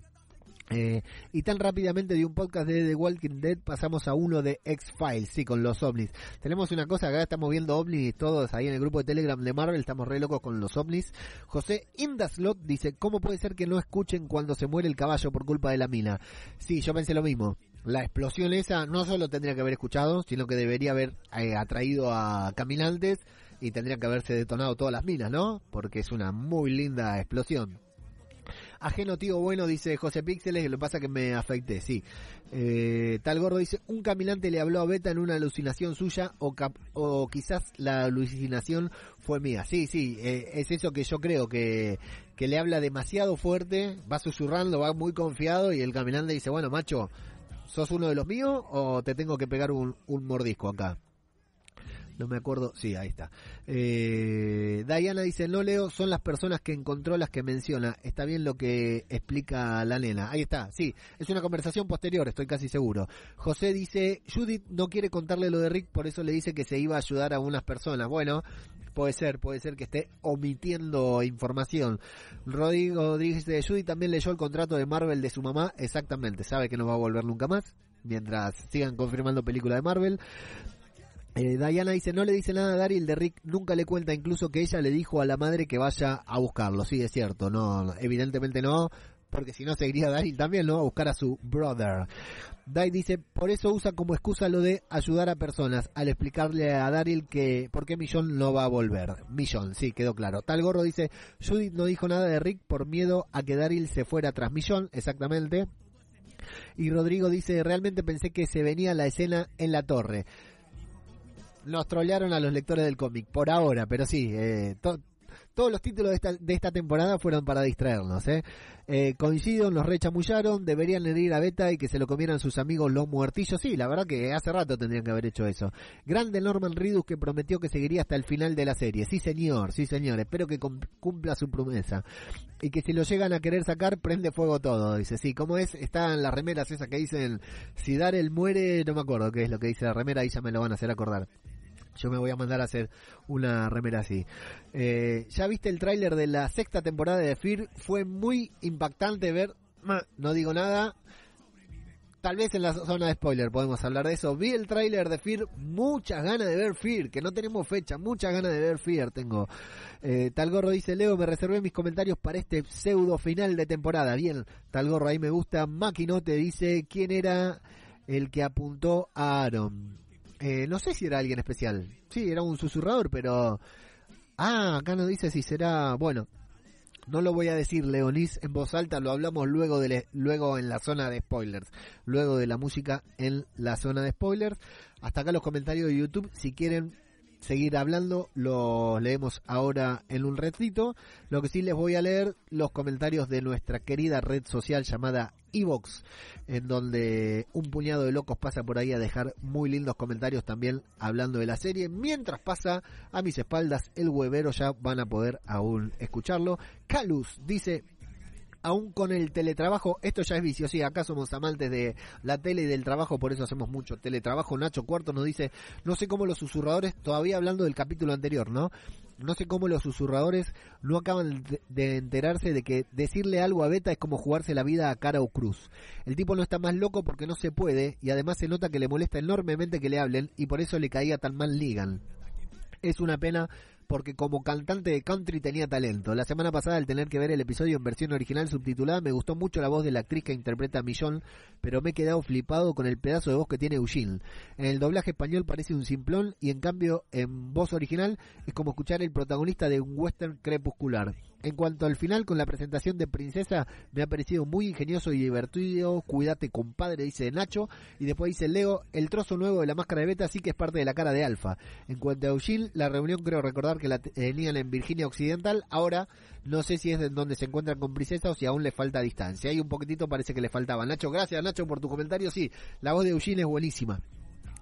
Eh, y tan rápidamente de un podcast de The Walking Dead pasamos a uno de X-Files, sí, con los ovnis. Tenemos una cosa, acá estamos viendo ovnis todos ahí en el grupo de Telegram de Marvel, estamos re locos con los ovnis. José Indaslot dice, ¿cómo puede ser que no escuchen cuando se muere el caballo por culpa de la mina? Sí, yo pensé lo mismo. La explosión esa no solo tendría que haber escuchado, sino que debería haber eh, atraído a caminantes y tendrían que haberse detonado todas las minas, ¿no? Porque es una muy linda explosión. Ajeno tío bueno, dice José Píxeles, lo que pasa que me afecté, sí. Eh, tal gordo dice, un caminante le habló a Beta en una alucinación suya o, o quizás la alucinación fue mía. Sí, sí, eh, es eso que yo creo, que, que le habla demasiado fuerte, va susurrando, va muy confiado y el caminante dice, bueno, macho, ¿sos uno de los míos o te tengo que pegar un, un mordisco acá? No me acuerdo, sí, ahí está. Eh, Diana dice, no leo, son las personas que encontró las que menciona. Está bien lo que explica la nena. Ahí está, sí, es una conversación posterior, estoy casi seguro. José dice, Judith no quiere contarle lo de Rick, por eso le dice que se iba a ayudar a unas personas. Bueno, puede ser, puede ser que esté omitiendo información. Rodrigo dice, Judith también leyó el contrato de Marvel de su mamá, exactamente, sabe que no va a volver nunca más mientras sigan confirmando película de Marvel. Eh, Diana dice, no le dice nada a Daryl de Rick, nunca le cuenta incluso que ella le dijo a la madre que vaya a buscarlo. Sí, es cierto, no, evidentemente no, porque si no seguiría Daryl también, ¿no? A buscar a su brother. Dai dice, por eso usa como excusa lo de ayudar a personas, al explicarle a Daryl que por qué Millón no va a volver. Millón, sí, quedó claro. Tal gorro dice, Judith no dijo nada de Rick por miedo a que Daryl se fuera tras Millón, exactamente. Y Rodrigo dice, realmente pensé que se venía la escena en la torre nos trolearon a los lectores del cómic, por ahora, pero sí, eh, todos los títulos de esta, de esta temporada fueron para distraernos. ¿eh? Eh, coincido, rechamullaron, deberían herir a Beta y que se lo comieran sus amigos los muertillos. Sí, la verdad que hace rato tendrían que haber hecho eso. Grande Norman Reedus que prometió que seguiría hasta el final de la serie. Sí, señor, sí, señor. Espero que cumpla su promesa. Y que si lo llegan a querer sacar, prende fuego todo. Dice, sí, ¿cómo es? Están las remeras esas que dicen, si Darel muere, no me acuerdo qué es lo que dice la remera, ahí ya me lo van a hacer acordar. Yo me voy a mandar a hacer una remera así. Eh, ya viste el tráiler de la sexta temporada de Fear. Fue muy impactante ver. No digo nada. Tal vez en la zona de spoiler podemos hablar de eso. Vi el tráiler de Fear. Muchas ganas de ver Fear. Que no tenemos fecha. Muchas ganas de ver Fear tengo. Eh, Talgorro dice Leo. Me reservé mis comentarios para este pseudo final de temporada. Bien. Talgorro ahí me gusta. Maquinote dice. ¿Quién era el que apuntó a Aaron? Eh, no sé si era alguien especial. Sí, era un susurrador, pero... Ah, acá nos dice si será... Bueno, no lo voy a decir, Leonis, en voz alta, lo hablamos luego, luego en la zona de spoilers. Luego de la música en la zona de spoilers. Hasta acá los comentarios de YouTube. Si quieren seguir hablando, lo leemos ahora en un retito. Lo que sí les voy a leer los comentarios de nuestra querida red social llamada Evox, en donde un puñado de locos pasa por ahí a dejar muy lindos comentarios también hablando de la serie. Mientras pasa a mis espaldas el huevero, ya van a poder aún escucharlo. Calus dice, aún con el teletrabajo, esto ya es vicio, sí, acá somos amantes de la tele y del trabajo, por eso hacemos mucho teletrabajo. Nacho Cuarto nos dice, no sé cómo los susurradores, todavía hablando del capítulo anterior, ¿no? No sé cómo los susurradores no acaban de enterarse de que decirle algo a Beta es como jugarse la vida a cara o cruz. El tipo no está más loco porque no se puede y además se nota que le molesta enormemente que le hablen y por eso le caía tan mal Ligan. Es una pena porque como cantante de country tenía talento. La semana pasada al tener que ver el episodio en versión original subtitulada me gustó mucho la voz de la actriz que interpreta a Millón, pero me he quedado flipado con el pedazo de voz que tiene Eugene. En el doblaje español parece un simplón y en cambio en voz original es como escuchar el protagonista de un western crepuscular. En cuanto al final, con la presentación de Princesa, me ha parecido muy ingenioso y divertido. Cuídate, compadre, dice Nacho. Y después dice Leo, el trozo nuevo de la máscara de Beta sí que es parte de la cara de Alfa. En cuanto a Eugene, la reunión creo recordar que la tenían en Virginia Occidental. Ahora, no sé si es en donde se encuentran con Princesa o si aún le falta distancia. Hay un poquitito, parece que le faltaba. Nacho, gracias Nacho por tu comentario. Sí, la voz de Eugene es buenísima.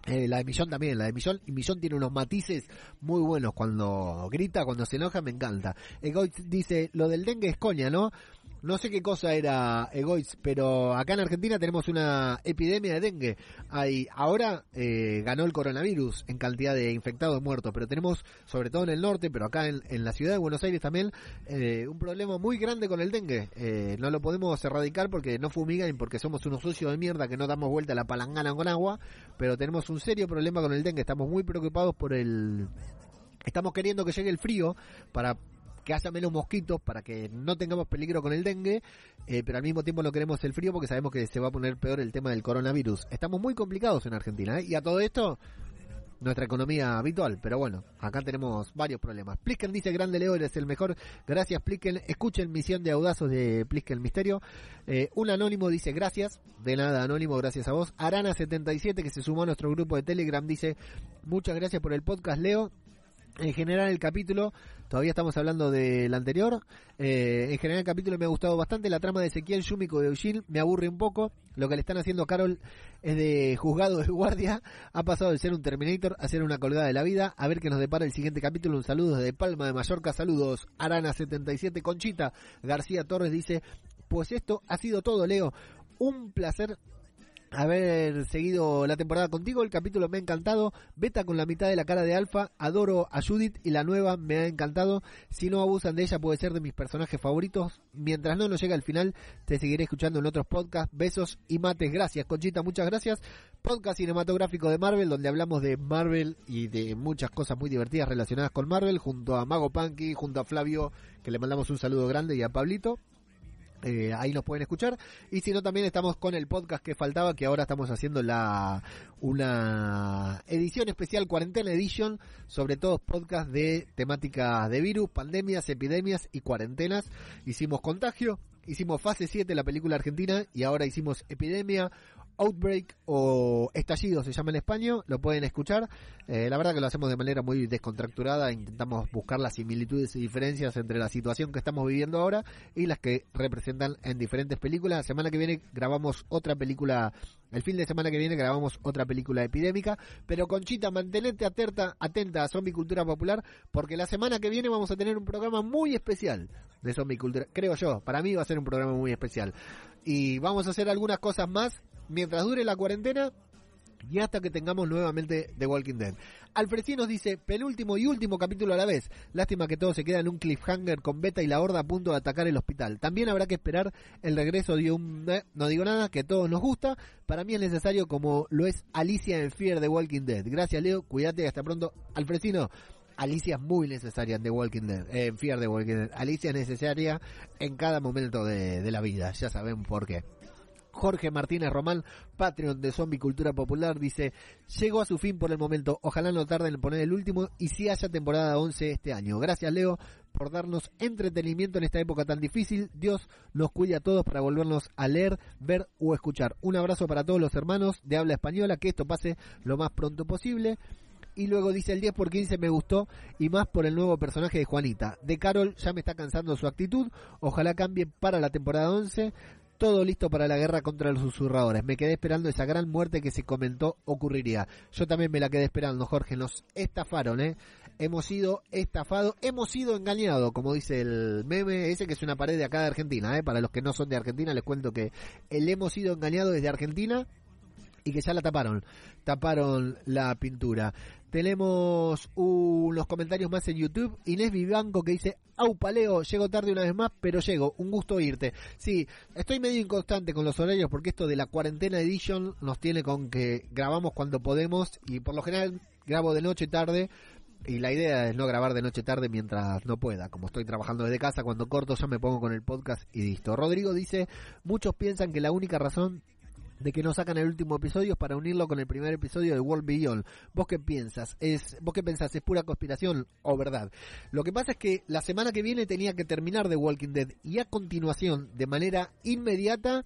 Eh, la de Millón también, la y Millón tiene unos matices muy buenos cuando grita, cuando se enoja, me encanta. Egoitz dice, lo del dengue es coña, ¿no? No sé qué cosa era Egoitz, pero acá en Argentina tenemos una epidemia de dengue. Hay, ahora eh, ganó el coronavirus en cantidad de infectados muertos, pero tenemos, sobre todo en el norte, pero acá en, la ciudad de Buenos Aires también, eh, un problema muy grande con el dengue. Eh, no lo podemos erradicar porque no fumigan y porque somos unos sucios de mierda que no damos vuelta a la palangana con agua, pero tenemos un serio problema con el dengue. Estamos muy preocupados por el... Estamos queriendo que llegue el frío para que haya menos mosquitos para que no tengamos peligro con el dengue, eh, pero al mismo tiempo no queremos el frío porque sabemos que se va a poner peor el tema del coronavirus. Estamos muy complicados en Argentina ¿eh? y a todo esto nuestra economía habitual, pero bueno, acá tenemos varios problemas. Plisken dice, grande Leo, eres el mejor. Gracias Plisken. Escuchen Misión de Audazos de Plisken Misterio. Eh, un anónimo dice, gracias. De nada, anónimo, gracias a vos. Arana77, que se sumó a nuestro grupo de Telegram, dice, muchas gracias por el podcast, Leo. En general el capítulo, todavía estamos hablando del anterior, eh, en general el capítulo me ha gustado bastante, la trama de Ezequiel Yumiko de Eugene me aburre un poco, lo que le están haciendo a Carol es de juzgado de guardia, ha pasado de ser un Terminator a ser una colgada de la vida, a ver qué nos depara el siguiente capítulo, un saludo desde Palma de Mallorca, saludos. Arana77 Conchita, García Torres dice, pues esto ha sido todo Leo, un placer haber seguido la temporada contigo. El capítulo me ha encantado. Beta con la mitad de la cara de Alfa. Adoro a Judith y la nueva me ha encantado. Si no abusan de ella puede ser de mis personajes favoritos. Mientras no nos llega al final, te seguiré escuchando en otros podcasts. Besos y mates. Gracias, Conchita. Muchas gracias. Podcast cinematográfico de Marvel, donde hablamos de Marvel y de muchas cosas muy divertidas relacionadas con Marvel, junto a Mago Punky, junto a Flavio, que le mandamos un saludo grande, y a Pablito. Eh, ahí nos pueden escuchar. Y si no también estamos con el podcast que faltaba que ahora estamos haciendo la una edición especial cuarentena edition sobre todo podcast de temáticas de virus pandemias epidemias y cuarentenas. Hicimos contagio hicimos fase 7 la película argentina y ahora hicimos epidemia Outbreak o Estallido se llama en español, lo pueden escuchar. Eh, la verdad que lo hacemos de manera muy descontracturada, intentamos buscar las similitudes y diferencias entre la situación que estamos viviendo ahora y las que representan en diferentes películas. La semana que viene grabamos otra película, el fin de semana que viene grabamos otra película epidémica, pero Conchita, mantenete atenta, atenta a Zombie Cultura Popular porque la semana que viene vamos a tener un programa muy especial de Zombie Cultura, creo yo, para mí va a ser un programa muy especial. Y vamos a hacer algunas cosas más mientras dure la cuarentena y hasta que tengamos nuevamente The Walking Dead. Alfredi nos dice, penúltimo y último capítulo a la vez. Lástima que todo se queda en un cliffhanger con Beta y la Horda a punto de atacar el hospital. También habrá que esperar el regreso de un... Eh, no digo nada, que a todos nos gusta. Para mí es necesario como lo es Alicia en Fear de Walking Dead. Gracias Leo, cuídate y hasta pronto. Alfresino, Alicia es muy necesaria en The Walking Dead, en Fear de Walking Dead. Alicia es necesaria en cada momento de, de la vida, ya saben por qué. Jorge Martínez Román, Patreon de Zombie Cultura Popular, dice, llegó a su fin por el momento, ojalá no tarden en poner el último y si haya temporada 11 este año. Gracias Leo por darnos entretenimiento en esta época tan difícil. Dios nos cuide a todos para volvernos a leer, ver o escuchar. Un abrazo para todos los hermanos de habla española, que esto pase lo más pronto posible. Y luego dice el 10 por 15 me gustó y más por el nuevo personaje de Juanita. De Carol ya me está cansando su actitud. Ojalá cambie para la temporada 11 todo listo para la guerra contra los susurradores. Me quedé esperando esa gran muerte que se comentó ocurriría. Yo también me la quedé esperando, Jorge. Nos estafaron, ¿eh? Hemos sido estafados, hemos sido engañados, como dice el meme ese que es una pared de acá de Argentina, ¿eh? Para los que no son de Argentina, les cuento que el hemos sido engañados desde Argentina y que ya la taparon, taparon la pintura. Tenemos unos comentarios más en YouTube. Inés Vivanco que dice, au paleo, llego tarde una vez más, pero llego, un gusto irte. Sí, estoy medio inconstante con los horarios porque esto de la cuarentena edition nos tiene con que grabamos cuando podemos y por lo general grabo de noche tarde. Y la idea es no grabar de noche tarde mientras no pueda. Como estoy trabajando desde casa, cuando corto ya me pongo con el podcast y listo. Rodrigo dice, muchos piensan que la única razón de que no sacan el último episodio para unirlo con el primer episodio de World Beyond. ¿Vos qué piensas? ¿Es, ¿Vos qué pensás? ¿Es pura conspiración o verdad? Lo que pasa es que la semana que viene tenía que terminar The Walking Dead y a continuación, de manera inmediata,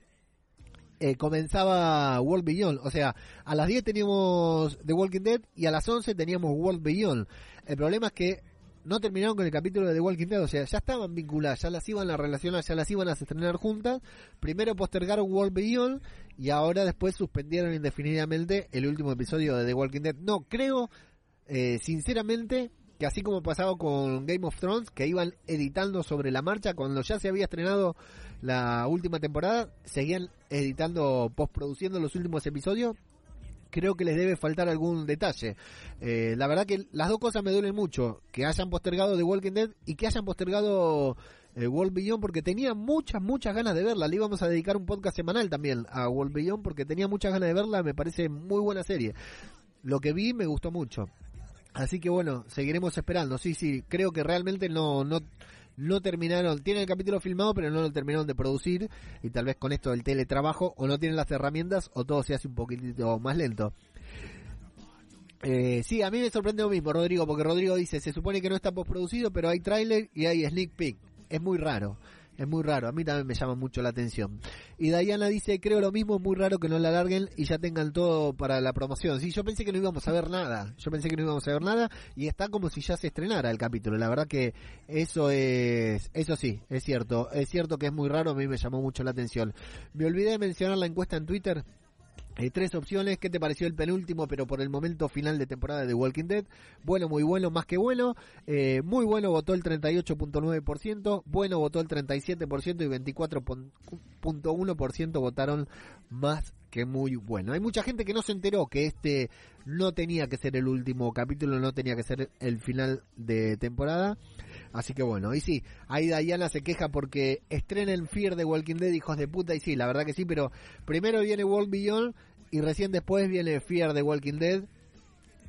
eh, comenzaba World Beyond. O sea, a las 10 teníamos The Walking Dead y a las 11 teníamos World Beyond. El problema es que no terminaron con el capítulo de The Walking Dead, o sea, ya estaban vinculadas, ya las iban a relacionar, ya las iban a estrenar juntas. Primero postergaron World Beyond y ahora después suspendieron indefinidamente el último episodio de The Walking Dead. No, creo, eh, sinceramente, que así como pasaba con Game of Thrones, que iban editando sobre la marcha, cuando ya se había estrenado la última temporada, seguían editando, postproduciendo los últimos episodios creo que les debe faltar algún detalle. Eh, la verdad que las dos cosas me duelen mucho, que hayan postergado The Walking Dead y que hayan postergado eh, World Beyond porque tenía muchas, muchas ganas de verla. Le íbamos a dedicar un podcast semanal también a World Beyond porque tenía muchas ganas de verla, me parece muy buena serie. Lo que vi me gustó mucho. Así que bueno, seguiremos esperando. Sí, sí, creo que realmente no, no, no terminaron, tienen el capítulo filmado pero no lo terminaron de producir y tal vez con esto del teletrabajo o no tienen las herramientas o todo se hace un poquitito más lento. Eh, sí, a mí me sorprende lo mismo, Rodrigo, porque Rodrigo dice, se supone que no está postproducido, pero hay trailer y hay sneak peek. Es muy raro. Es muy raro, a mí también me llama mucho la atención. Y Diana dice, creo lo mismo, es muy raro que no la larguen y ya tengan todo para la promoción. Sí, yo pensé que no íbamos a ver nada, yo pensé que no íbamos a ver nada y está como si ya se estrenara el capítulo. La verdad que eso es, eso sí, es cierto, es cierto que es muy raro, a mí me llamó mucho la atención. Me olvidé de mencionar la encuesta en Twitter, hay tres opciones. ¿Qué te pareció el penúltimo, pero por el momento final de temporada de Walking Dead? Bueno, muy bueno, más que bueno. Eh, muy bueno votó el 38.9%. Bueno votó el 37% y 24.1% votaron más que muy bueno. Hay mucha gente que no se enteró que este no tenía que ser el último capítulo, no tenía que ser el final de temporada. Así que bueno, y sí, ahí Diana se queja porque estrenen Fear de Walking Dead, hijos de puta, y sí, la verdad que sí, pero primero viene World Beyond y recién después viene Fear de Walking Dead.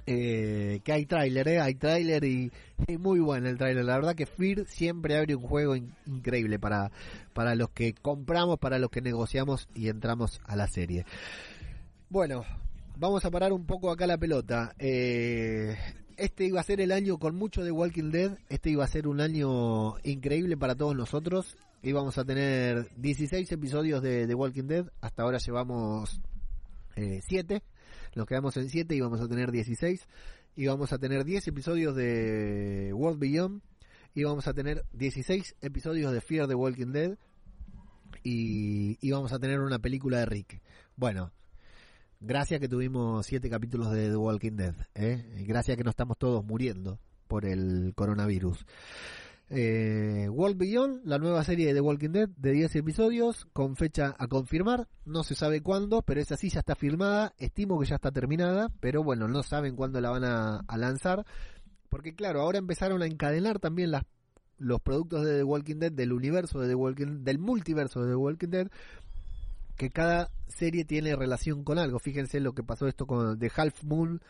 Eh, que hay tráiler, eh, hay tráiler y, muy bueno el tráiler. La verdad que Fear siempre abre un juego increíble para, para los que compramos, para los que negociamos y entramos a la serie. Bueno, vamos a parar un poco acá la pelota. Eh, este iba a ser el año con mucho de Walking Dead. Este iba a ser un año increíble para todos nosotros. Íbamos a tener 16 episodios de The Walking Dead. Hasta ahora llevamos 7. Eh, Nos quedamos en 7 y vamos a tener 16. Y vamos a tener 10 episodios de World Beyond. Y vamos a tener 16 episodios de Fear the Walking Dead. Y, y vamos a tener una película de Rick. Bueno, gracias que tuvimos 7 capítulos de The Walking Dead. ¿eh? Gracias que no estamos todos muriendo por el coronavirus. Eh, World Beyond, la nueva serie de The Walking Dead de 10 episodios con fecha a confirmar, no se sabe cuándo, pero esa sí ya está firmada, estimo que ya está terminada, pero bueno, no saben cuándo la van a, lanzar, porque claro, ahora empezaron a encadenar también las, los productos de The Walking Dead del universo de The Walking del multiverso de The Walking Dead, que cada serie tiene relación con algo. Fíjense lo que pasó esto con The Half Moon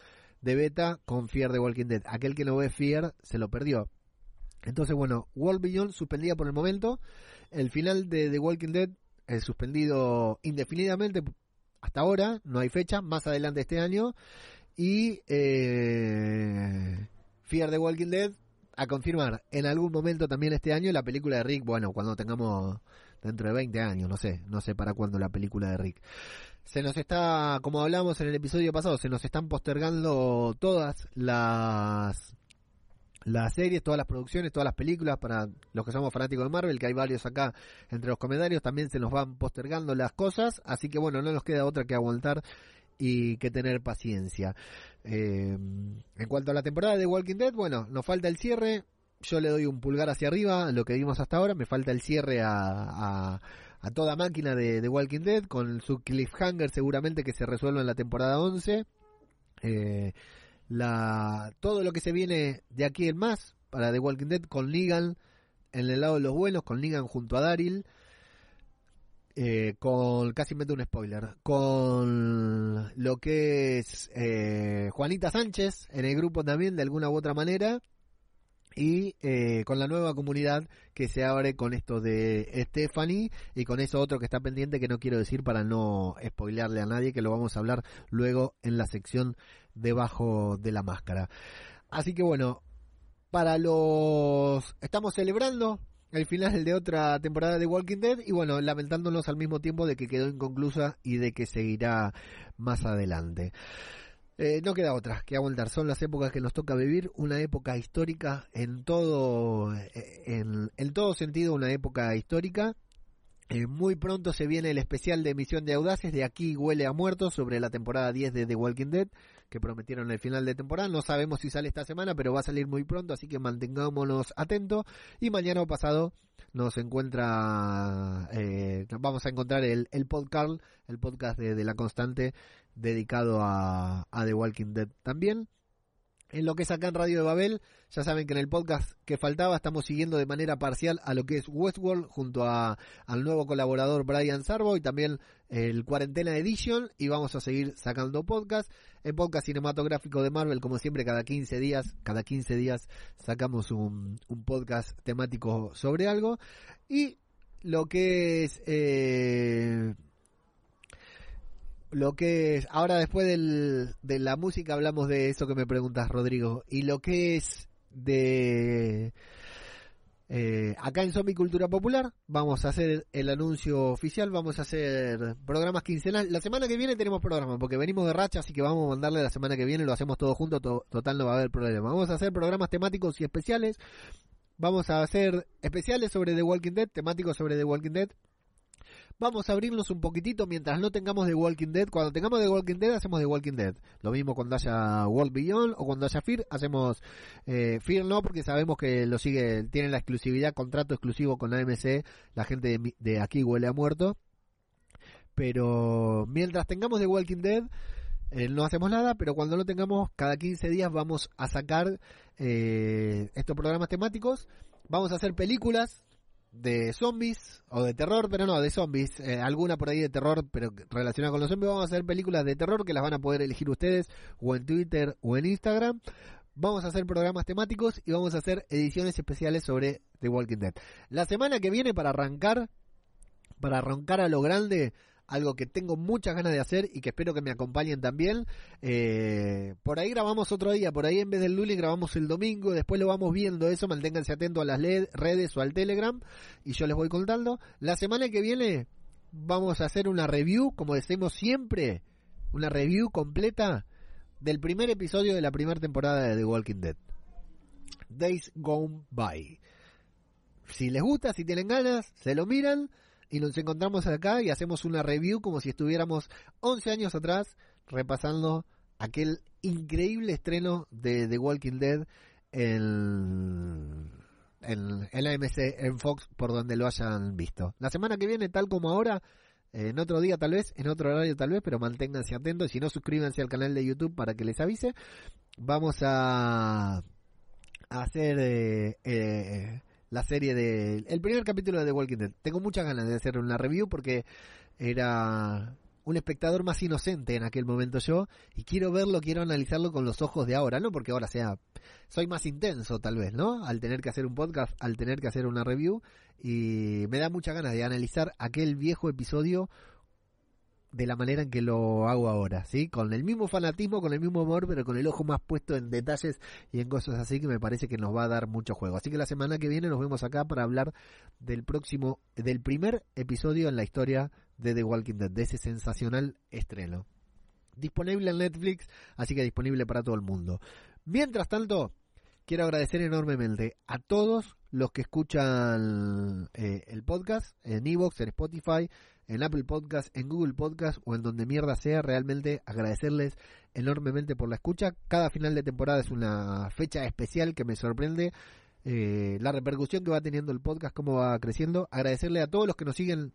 de Beta con Fear The Walking Dead. Aquel que no ve Fear se lo perdió. Entonces, bueno, World Beyond suspendida por el momento. El final de The Walking Dead es suspendido indefinidamente hasta ahora, no hay fecha, más adelante este año. Y eh, Fear the Walking Dead a confirmar en algún momento también este año la película de Rick, bueno, cuando tengamos dentro de 20 años, no sé, no sé para cuándo la película de Rick. Se nos está, como hablamos en el episodio pasado, se nos están postergando todas las las series, todas las producciones, todas las películas para los que somos fanáticos de Marvel, que hay varios acá entre los comentarios, también se nos van postergando las cosas, así que bueno, no nos queda otra que aguantar y que tener paciencia. Eh, en cuanto a la temporada de Walking Dead, bueno, nos falta el cierre, yo le doy un pulgar hacia arriba, lo que vimos hasta ahora, me falta el cierre a, a, toda máquina de, de, Walking Dead, con su cliffhanger seguramente que se resuelva en la temporada 11. Eh, la, todo lo que se viene de aquí en más para The Walking Dead con Negan en el lado de los buenos, con Negan junto a Daryl. Eh, con casi meto un spoiler con lo que es eh, Juanita Sánchez en el grupo también de alguna u otra manera y eh, con la nueva comunidad que se abre con esto de Stephanie y con eso otro que está pendiente que no quiero decir para no spoilearle a nadie que lo vamos a hablar luego en la sección debajo de la máscara así que bueno para los estamos celebrando el final de otra temporada de Walking Dead y bueno, lamentándonos al mismo tiempo de que quedó inconclusa y de que seguirá más adelante. Eh, no queda otra que aguantar, son las épocas que nos toca vivir, una época histórica en todo, eh, en, todo sentido una época histórica eh, muy pronto se viene el especial de emisión de Audaces, de aquí huele a muertos, sobre la temporada 10 de The Walking Dead, que prometieron el final de temporada. No sabemos si sale esta semana, pero va a salir muy pronto, así que mantengámonos atentos. Y mañana o pasado nos encuentra, eh, vamos a encontrar el, el podcast, el podcast de La Constante, dedicado a, a The Walking Dead también en lo que es acá en Radio de Babel. Ya saben que en el podcast que faltaba estamos siguiendo de manera parcial a lo que es Westworld junto a, al nuevo colaborador Brian Sarbo y también el Cuarentena Edition y vamos a seguir sacando podcast. En podcast cinematográfico de Marvel, como siempre, cada 15 días, cada 15 días sacamos un, un podcast temático sobre algo. Y lo que es... Eh, lo que es, ahora después del, de la música hablamos de eso que me preguntas, Rodrigo, y lo que es de... Eh, acá en Zombie Cultura Popular vamos a hacer el anuncio oficial, vamos a hacer programas quincenales. La semana que viene tenemos programa, porque venimos de racha, así que vamos a mandarle la semana que viene, lo hacemos todo junto, to total no va a haber problema. Vamos a hacer programas temáticos y especiales. Vamos a hacer especiales sobre The Walking Dead, temáticos sobre The Walking Dead, vamos a abrirnos un poquitito mientras no tengamos The Walking Dead. Cuando tengamos The Walking Dead, hacemos The Walking Dead. Lo mismo cuando haya World Beyond o cuando haya Fear, hacemos eh, Fear no, porque sabemos que lo sigue, tiene la exclusividad, contrato exclusivo con AMC, la gente de, de aquí huele a muerto. Pero mientras tengamos The Walking Dead, eh, no hacemos nada, pero cuando lo tengamos, cada 15 días vamos a sacar eh, estos programas temáticos. Vamos a hacer películas de zombies o de terror, pero no, de zombies, eh, alguna por ahí de terror, pero relacionada con los zombies, vamos a hacer películas de terror que las van a poder elegir ustedes o en Twitter o en Instagram. Vamos a hacer programas temáticos y vamos a hacer ediciones especiales sobre The Walking Dead. La semana que viene para arrancar, para arrancar a lo grande, algo que tengo muchas ganas de hacer y que espero que me acompañen también. Eh, por ahí grabamos otro día, por ahí en vez del lunes grabamos el domingo, después lo vamos viendo eso, manténganse atentos a las redes o al Telegram y yo les voy contando. La semana que viene vamos a hacer una review, como decimos siempre, una review completa del primer episodio de la primera temporada de The Walking Dead. Days Gone By. Si les gusta, si tienen ganas, se lo miran y nos encontramos acá y hacemos una review como si estuviéramos 11 años atrás repasando aquel increíble estreno de The Walking Dead en, en, en la AMC, en Fox, por donde lo hayan visto. La semana que viene, tal como ahora, en otro día tal vez, en otro horario tal vez, pero manténganse atentos. Si no, suscríbanse al canal de YouTube para que les avise. Vamos a, a hacer eh, eh, la serie de el primer capítulo de The Walking Dead. Tengo muchas ganas de hacer una review porque era un espectador más inocente en aquel momento yo y quiero verlo, quiero analizarlo con los ojos de ahora, no porque ahora sea soy más intenso tal vez, ¿no? Al tener que hacer un podcast, al tener que hacer una review y me da muchas ganas de analizar aquel viejo episodio de la manera en que lo hago ahora, ¿sí? Con el mismo fanatismo, con el mismo amor, pero con el ojo más puesto en detalles y en cosas así que me parece que nos va a dar mucho juego. Así que la semana que viene nos vemos acá para hablar del próximo, del primer episodio en la historia de The Walking Dead, de ese sensacional estreno. Disponible en Netflix, así que disponible para todo el mundo. Mientras tanto, quiero agradecer enormemente a todos los que escuchan eh, el podcast en Evox, en Spotify, en Apple Podcast, en Google Podcast o en donde mierda sea. Realmente agradecerles enormemente por la escucha. Cada final de temporada es una fecha especial que me sorprende. eh, la repercusión que va teniendo el podcast, cómo va creciendo. Agradecerle a todos los que nos siguen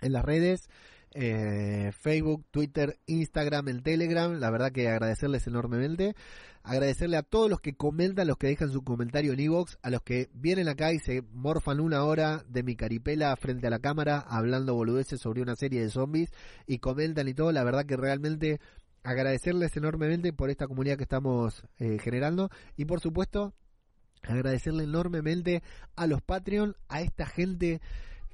en las redes, eh, Facebook, Twitter, Instagram, el Telegram. La verdad que agradecerles enormemente. Agradecerle a todos los que comentan, los que dejan su comentario en Evox, a los que vienen acá y se morfan una hora de mi caripela frente a la cámara hablando boludeces sobre una serie de zombies y comentan y todo. La verdad que realmente agradecerles enormemente por esta comunidad que estamos eh, generando y por supuesto agradecerle enormemente a los Patreon, a esta gente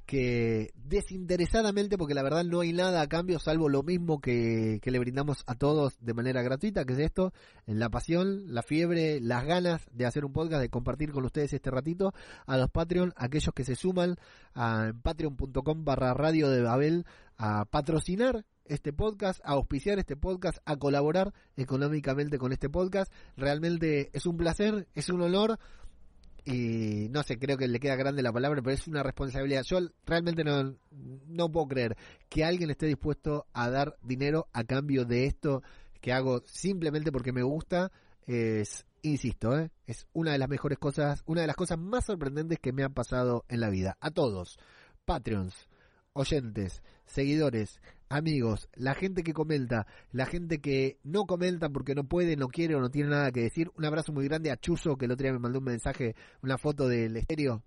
que desinteresadamente, porque la verdad no hay nada a cambio salvo lo mismo que, que le brindamos a todos de manera gratuita, que es esto, la pasión, la fiebre, las ganas de hacer un podcast, de compartir con ustedes este ratito, a los Patreon, aquellos que se suman a patreon.com barra radio de Babel a patrocinar este podcast, a auspiciar este podcast, a colaborar económicamente con este podcast. Realmente es un placer, es un honor y no sé, creo que le queda grande la palabra, pero es una responsabilidad. Yo realmente no, no puedo creer que alguien esté dispuesto a dar dinero a cambio de esto que hago simplemente porque me gusta. Es, insisto, ¿eh? es una de las mejores cosas, una de las cosas más sorprendentes que me han pasado en la vida. A todos, Patreons, oyentes, seguidores, amigos, la gente que comenta, la gente que no comenta porque no puede, no quiere o no tiene nada que decir. Un abrazo muy grande a Chuzo, que el otro día me mandó un mensaje, una foto del estéreo.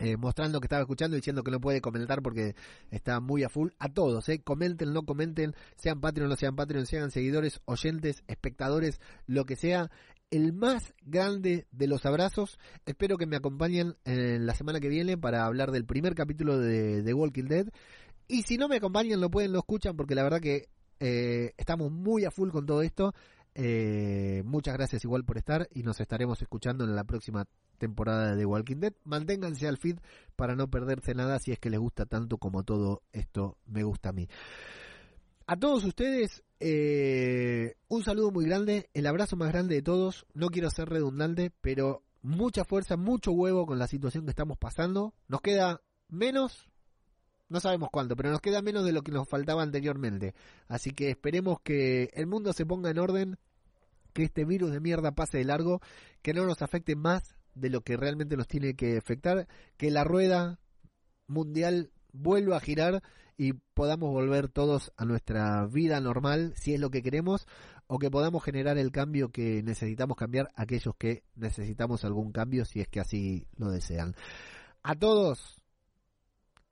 eh, mostrando que estaba escuchando y diciendo que no puede comentar porque está muy a full. A todos, eh, comenten, no comenten, sean Patreon, no sean Patreon, sean seguidores, oyentes, espectadores, lo que sea. El más grande de los abrazos. Espero que me acompañen en la semana que viene para hablar del primer capítulo de The Walking Dead. Y si no me acompañan, lo pueden, lo escuchan, porque la verdad que eh, estamos muy a full con todo esto. Eh, muchas gracias igual por estar y nos estaremos escuchando en la próxima temporada de Walking Dead. Manténganse al feed para no perderse nada si es que les gusta tanto como todo esto me gusta a mí. A todos ustedes, eh, un saludo muy grande, el abrazo más grande de todos. No quiero ser redundante, pero mucha fuerza, mucho huevo con la situación que estamos pasando. Nos queda menos, no sabemos cuánto, pero nos queda menos de lo que nos faltaba anteriormente. Así que esperemos que el mundo se ponga en orden, que este virus de mierda pase de largo, que no nos afecte más de lo que realmente nos tiene que afectar, que la rueda mundial vuelva a girar y podamos volver todos a nuestra vida normal, si es lo que queremos, o que podamos generar el cambio que necesitamos cambiar aquellos que necesitamos algún cambio, si es que así lo desean. A todos,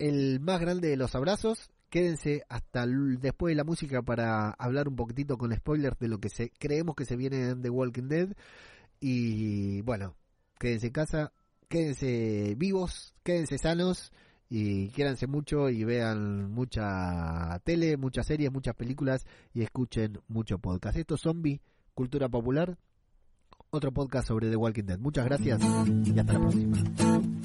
el más grande de los abrazos. Quédense hasta después de la música para hablar un poquitito con spoilers de lo que se, creemos que se viene en The Walking Dead. Y bueno, quédense en casa, quédense vivos, quédense sanos y quiéranse mucho y vean mucha tele, muchas series, muchas películas y escuchen mucho podcast. Esto es Zombie, Cultura Popular, otro podcast sobre The Walking Dead. Muchas gracias y hasta la próxima.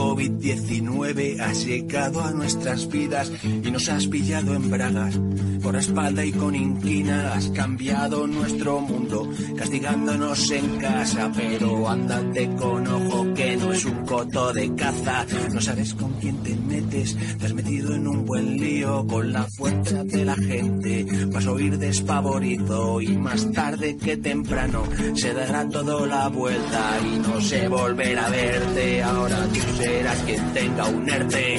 COVID-19 has llegado a nuestras vidas y nos has pillado en bragas. Por la espalda y con inquina has cambiado nuestro mundo, castigándonos en casa. Pero ándate con ojo que no es un coto de caza. No sabes con quién te metes, te has metido en un buen lío con la fuerza de la gente. Vas a oír despavorido y más tarde que temprano se dará todo la vuelta y no se volverá a verte. Ahora tú serás quien tenga un ERTE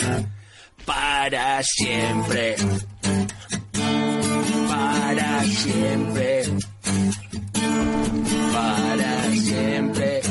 para siempre. Para siempre. Para siempre.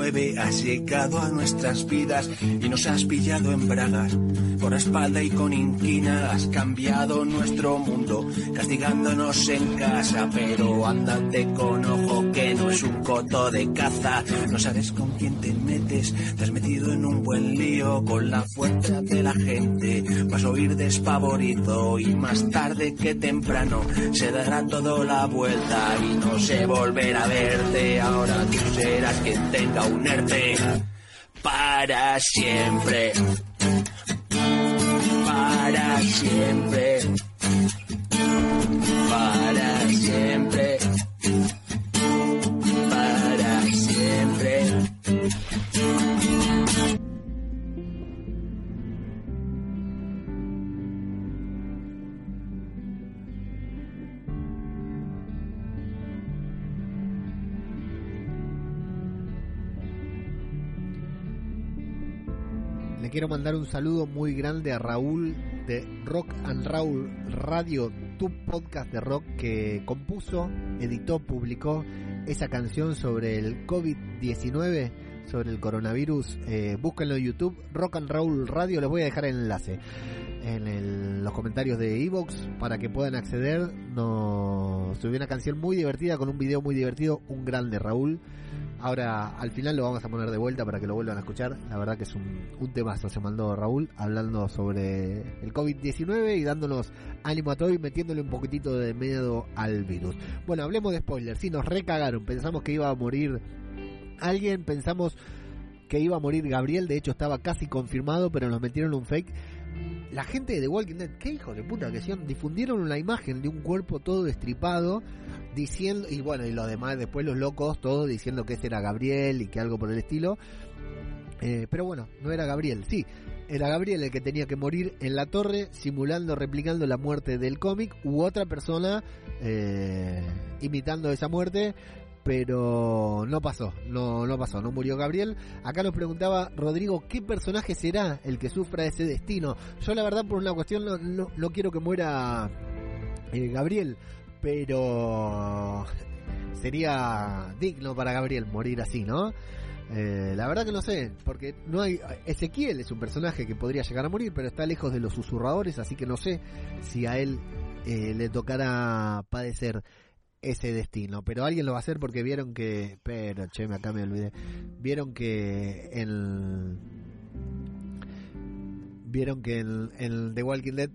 COVID-19 has llegado a nuestras vidas y nos has pillado en bragas. Por espalda y con inquina has cambiado nuestro mundo, castigándonos en casa. Pero ándate con ojo que no es un coto de caza. No sabes con quién te metes, te has metido en un buen lío con la fuerza de la gente. Vas a oír despavorido y más tarde que temprano se dará todo la vuelta y no se volverá a verte. Ahora tú serás quien tenga un herpe para siempre. Para siempre. Para siempre. Quiero mandar un saludo muy grande a Raúl de Rock and Raúl Radio, tu podcast de rock que compuso, editó, publicó esa canción sobre el COVID-19, sobre el coronavirus. Eh, búsquenlo en YouTube, Rock and Raúl Radio, les voy a dejar el enlace en los comentarios de Evox para que puedan acceder. No, subió una canción muy divertida con un video muy divertido, un grande Raúl. Ahora, al final lo vamos a poner de vuelta para que lo vuelvan a escuchar. La verdad que es un, un temazo, se mandó Raúl, hablando sobre el COVID-19 y dándonos ánimo a todo y metiéndole un poquitito de miedo al virus. Bueno, hablemos de spoilers. Sí, nos recagaron. Pensamos que iba a morir alguien, pensamos que iba a morir Gabriel. De hecho, estaba casi confirmado, pero nos metieron un fake. La gente de Walking Dead, qué hijo de puta que son, difundieron una imagen de un cuerpo todo destripado diciendo, y bueno, y los demás, después los locos, todos diciendo que ese era Gabriel y que algo por el estilo. Eh, pero bueno, no era Gabriel, sí, era Gabriel el que tenía que morir en la torre, simulando, replicando la muerte del cómic, u otra persona eh, imitando esa muerte. Pero no pasó, no, no pasó, no murió Gabriel. Acá nos preguntaba Rodrigo, ¿qué personaje será el que sufra ese destino? Yo la verdad por una cuestión no, no, quiero que muera eh, Gabriel, pero sería digno para Gabriel morir así, ¿no? Eh, la verdad que no sé, porque no hay. Ezequiel es un personaje que podría llegar a morir, pero está lejos de los susurradores, así que no sé si a él eh, le tocará padecer ese destino. Pero alguien lo va a hacer porque vieron que. Pero, che, me acá me olvidé. Vieron que en. Vieron que en, en The Walking Dead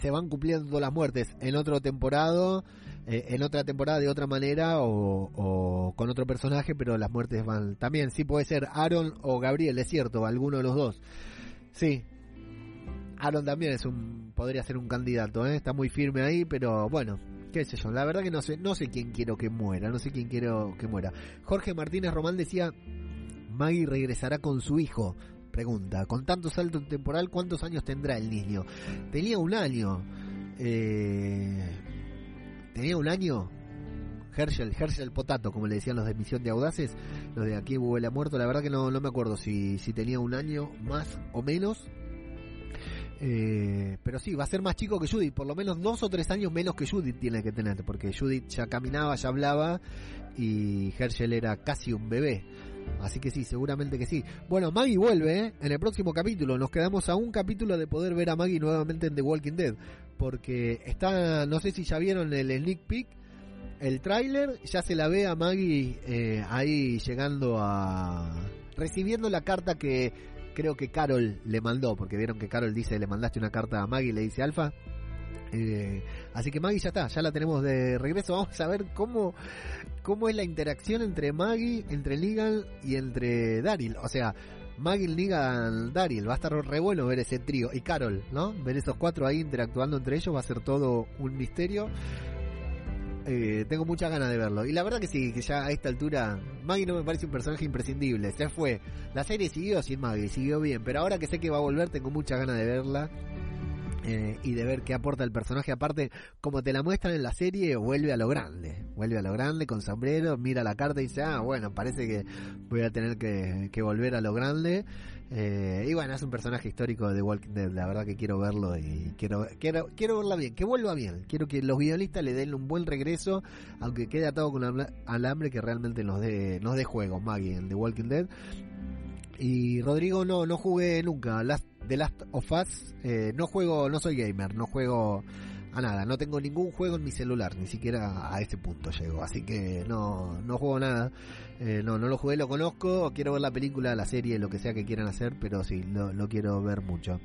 se van cumpliendo las muertes en otra temporada, eh, en otra temporada de otra manera o, o con otro personaje, pero las muertes van también. Sí puede ser Aaron o Gabriel, es cierto, alguno de los dos. Sí. Aaron también es un podría ser un candidato, ¿eh? está muy firme ahí, pero bueno, qué sé yo, la verdad que no sé, no sé quién quiero que muera, no sé quién quiero que muera. Jorge Martínez Román decía, Maggie regresará con su hijo. Pregunta, con tanto salto temporal, ¿cuántos años tendrá el niño? Tenía un año. Eh, tenía un año. Herschel, Herschel Potato, como le decían los de Misión de Audaces, los de aquí huele a muerto. La verdad que no, no me acuerdo si, si tenía un año más o menos. Eh, pero sí, va a ser más chico que Judith, por lo menos dos o tres años menos que Judith tiene que tener, porque Judith ya caminaba, ya hablaba y Herschel era casi un bebé. Así que sí, seguramente que sí. Bueno, Maggie vuelve ¿eh? en el próximo capítulo. Nos quedamos a un capítulo de poder ver a Maggie nuevamente en The Walking Dead. Porque está, no sé si ya vieron el sneak peek, el tráiler, ya se la ve a Maggie eh, ahí llegando a... recibiendo la carta que creo que Carol le mandó. Porque vieron que Carol dice, le mandaste una carta a Maggie, le dice Alfa. Eh, así que Maggie ya está, ya la tenemos de regreso. Vamos a ver cómo, cómo es la interacción entre Maggie, entre Negan y entre Daryl. O sea, Maggie, Negan, Daryl. Va a estar re bueno ver ese trío. Y Carol, ¿no? Ver esos cuatro ahí interactuando entre ellos va a ser todo un misterio. Eh, tengo muchas ganas de verlo. Y la verdad que sí, que ya a esta altura Maggie no me parece un personaje imprescindible. Se fue. La serie siguió sin Maggie, siguió bien. Pero ahora que sé que va a volver, tengo muchas ganas de verla. Eh, y de ver qué aporta el personaje. Aparte, como te la muestran en la serie, vuelve a lo grande. Vuelve a lo grande con sombrero, mira la carta y dice, ah, bueno, parece que voy a tener que, que volver a lo grande. Eh, y bueno, es un personaje histórico de Walking Dead. La verdad que quiero verlo y quiero, quiero, quiero verla bien, que vuelva bien. Quiero que los guionistas le den un buen regreso, aunque quede atado con alambre que realmente nos dé, nos dé juego, Maggie en The Walking Dead. Y Rodrigo, no, no jugué nunca. Last, The Last of Us, eh, no juego, no soy gamer, no juego a nada, no tengo ningún juego en mi celular, ni siquiera a ese punto llego, así que no, no juego nada, eh, no, no lo jugué, lo conozco, quiero ver la película, la serie, lo que sea que quieran hacer, pero sí, lo, lo quiero ver mucho.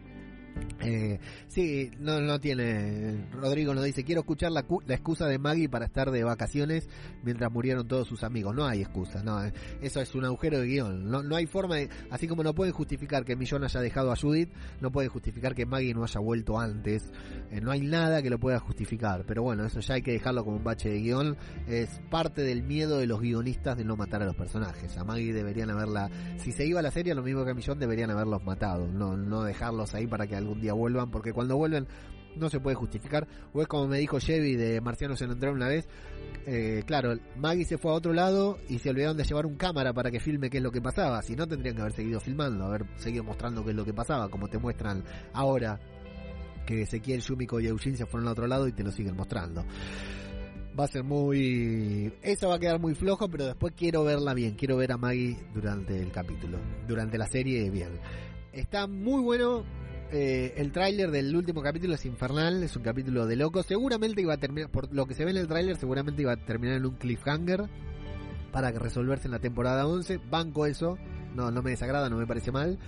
Eh, sí, no, no tiene. Rodrigo nos dice: Quiero escuchar la, la excusa de Maggie para estar de vacaciones mientras murieron todos sus amigos. No hay excusa, no. eh, Eso es un agujero de guion. No, no hay forma de. Así como no pueden justificar que Millón haya dejado a Judith, no pueden justificar que Maggie no haya vuelto antes. Eh, no hay nada que lo pueda justificar. Pero bueno, eso ya hay que dejarlo como un bache de guion. Es parte del miedo de los guionistas de no matar a los personajes. A Maggie deberían haberla. Si se iba a la serie, lo mismo que a Millón, deberían haberlos matado. No, no dejarlos ahí para que algún día vuelvan, porque cuando vuelven no se puede justificar. O es como me dijo Chevy de Marcianos en Andrón una vez. eh, claro, Maggie se fue a otro lado y se olvidaron de llevar un cámara para que filme qué es lo que pasaba. Si no, tendrían que haber seguido filmando, haber seguido mostrando qué es lo que pasaba, como te muestran ahora que Ezequiel, Yumiko y Eugene se fueron al otro lado y te lo siguen mostrando. Va a ser muy... Eso va a quedar muy flojo, pero después quiero verla bien. Quiero ver a Maggie durante el capítulo. Durante la serie, bien. Está muy bueno. Eh, el tráiler del último capítulo es infernal. Es un capítulo de loco. Seguramente iba a terminar... Por lo que se ve en el tráiler, seguramente iba a terminar en un cliffhanger. Para resolverse en la temporada 11. Banco eso. No, no me desagrada, no me parece mal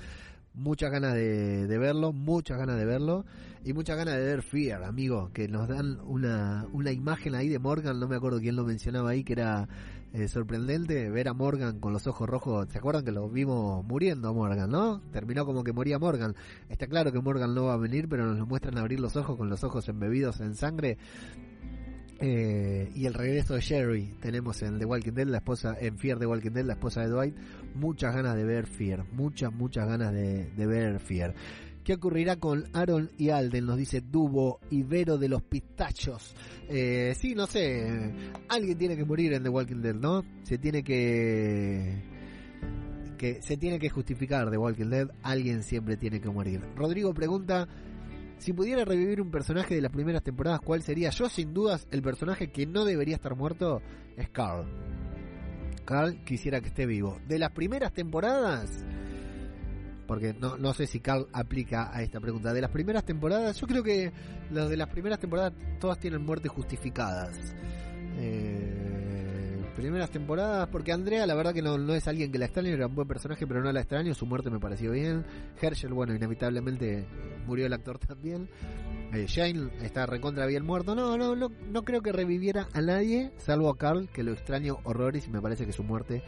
muchas ganas de, de verlo, muchas ganas de verlo y muchas ganas de ver Fear, amigo, que nos dan una, una imagen ahí de Morgan, no me acuerdo quién lo mencionaba ahí, que era eh, sorprendente ver a Morgan con los ojos rojos, ¿se acuerdan que lo vimos muriendo a Morgan, no? Terminó como que moría Morgan, está claro que Morgan no va a venir, pero nos lo muestran abrir los ojos con los ojos embebidos en sangre. Eh, y el regreso de Sherry tenemos en The Walking Dead, la esposa, en Fear The Walking Dead, la esposa de Dwight. Muchas ganas de ver Fear, muchas, muchas ganas de, de ver Fear. ¿Qué ocurrirá con Aaron y Alden? Nos dice Dubo, Ibero de los pistachos. Eh, sí, no sé. Alguien tiene que morir en The Walking Dead, ¿no? Se tiene que. que se tiene que justificar The Walking Dead. Alguien siempre tiene que morir. Rodrigo pregunta. Si pudiera revivir un personaje de las primeras temporadas, ¿cuál sería? Yo, sin dudas, el personaje que no debería estar muerto es Carl. Carl quisiera que esté vivo. De las primeras temporadas, porque no, no sé si Carl aplica a esta pregunta. De las primeras temporadas, yo creo que los de las primeras temporadas todas tienen muertes justificadas. Eh, primeras temporadas, porque Andrea la verdad que no, no es alguien que la extraño, era un buen personaje, pero no la extraño, su muerte me pareció bien. Herschel, bueno, inevitablemente murió el actor también. Eh, Shane está recontra bien muerto. No, no, no, no creo que reviviera a nadie, salvo a Carl, que lo extraño horrores y me parece que su muerte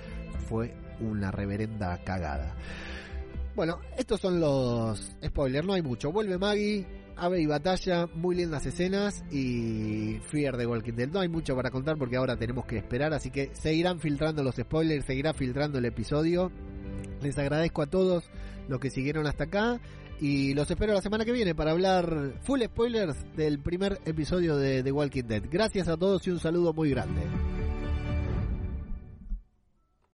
fue una reverenda cagada. Bueno, estos son los spoilers, no hay mucho. Vuelve Maggie, Ave y Batalla, muy lindas escenas y Fear de Walking Dead. No hay mucho para contar porque ahora tenemos que esperar, así que seguirán filtrando los spoilers, seguirá filtrando el episodio. Les agradezco a todos los que siguieron hasta acá y los espero la semana que viene para hablar full spoilers del primer episodio de The Walking Dead. Gracias a todos y un saludo muy grande.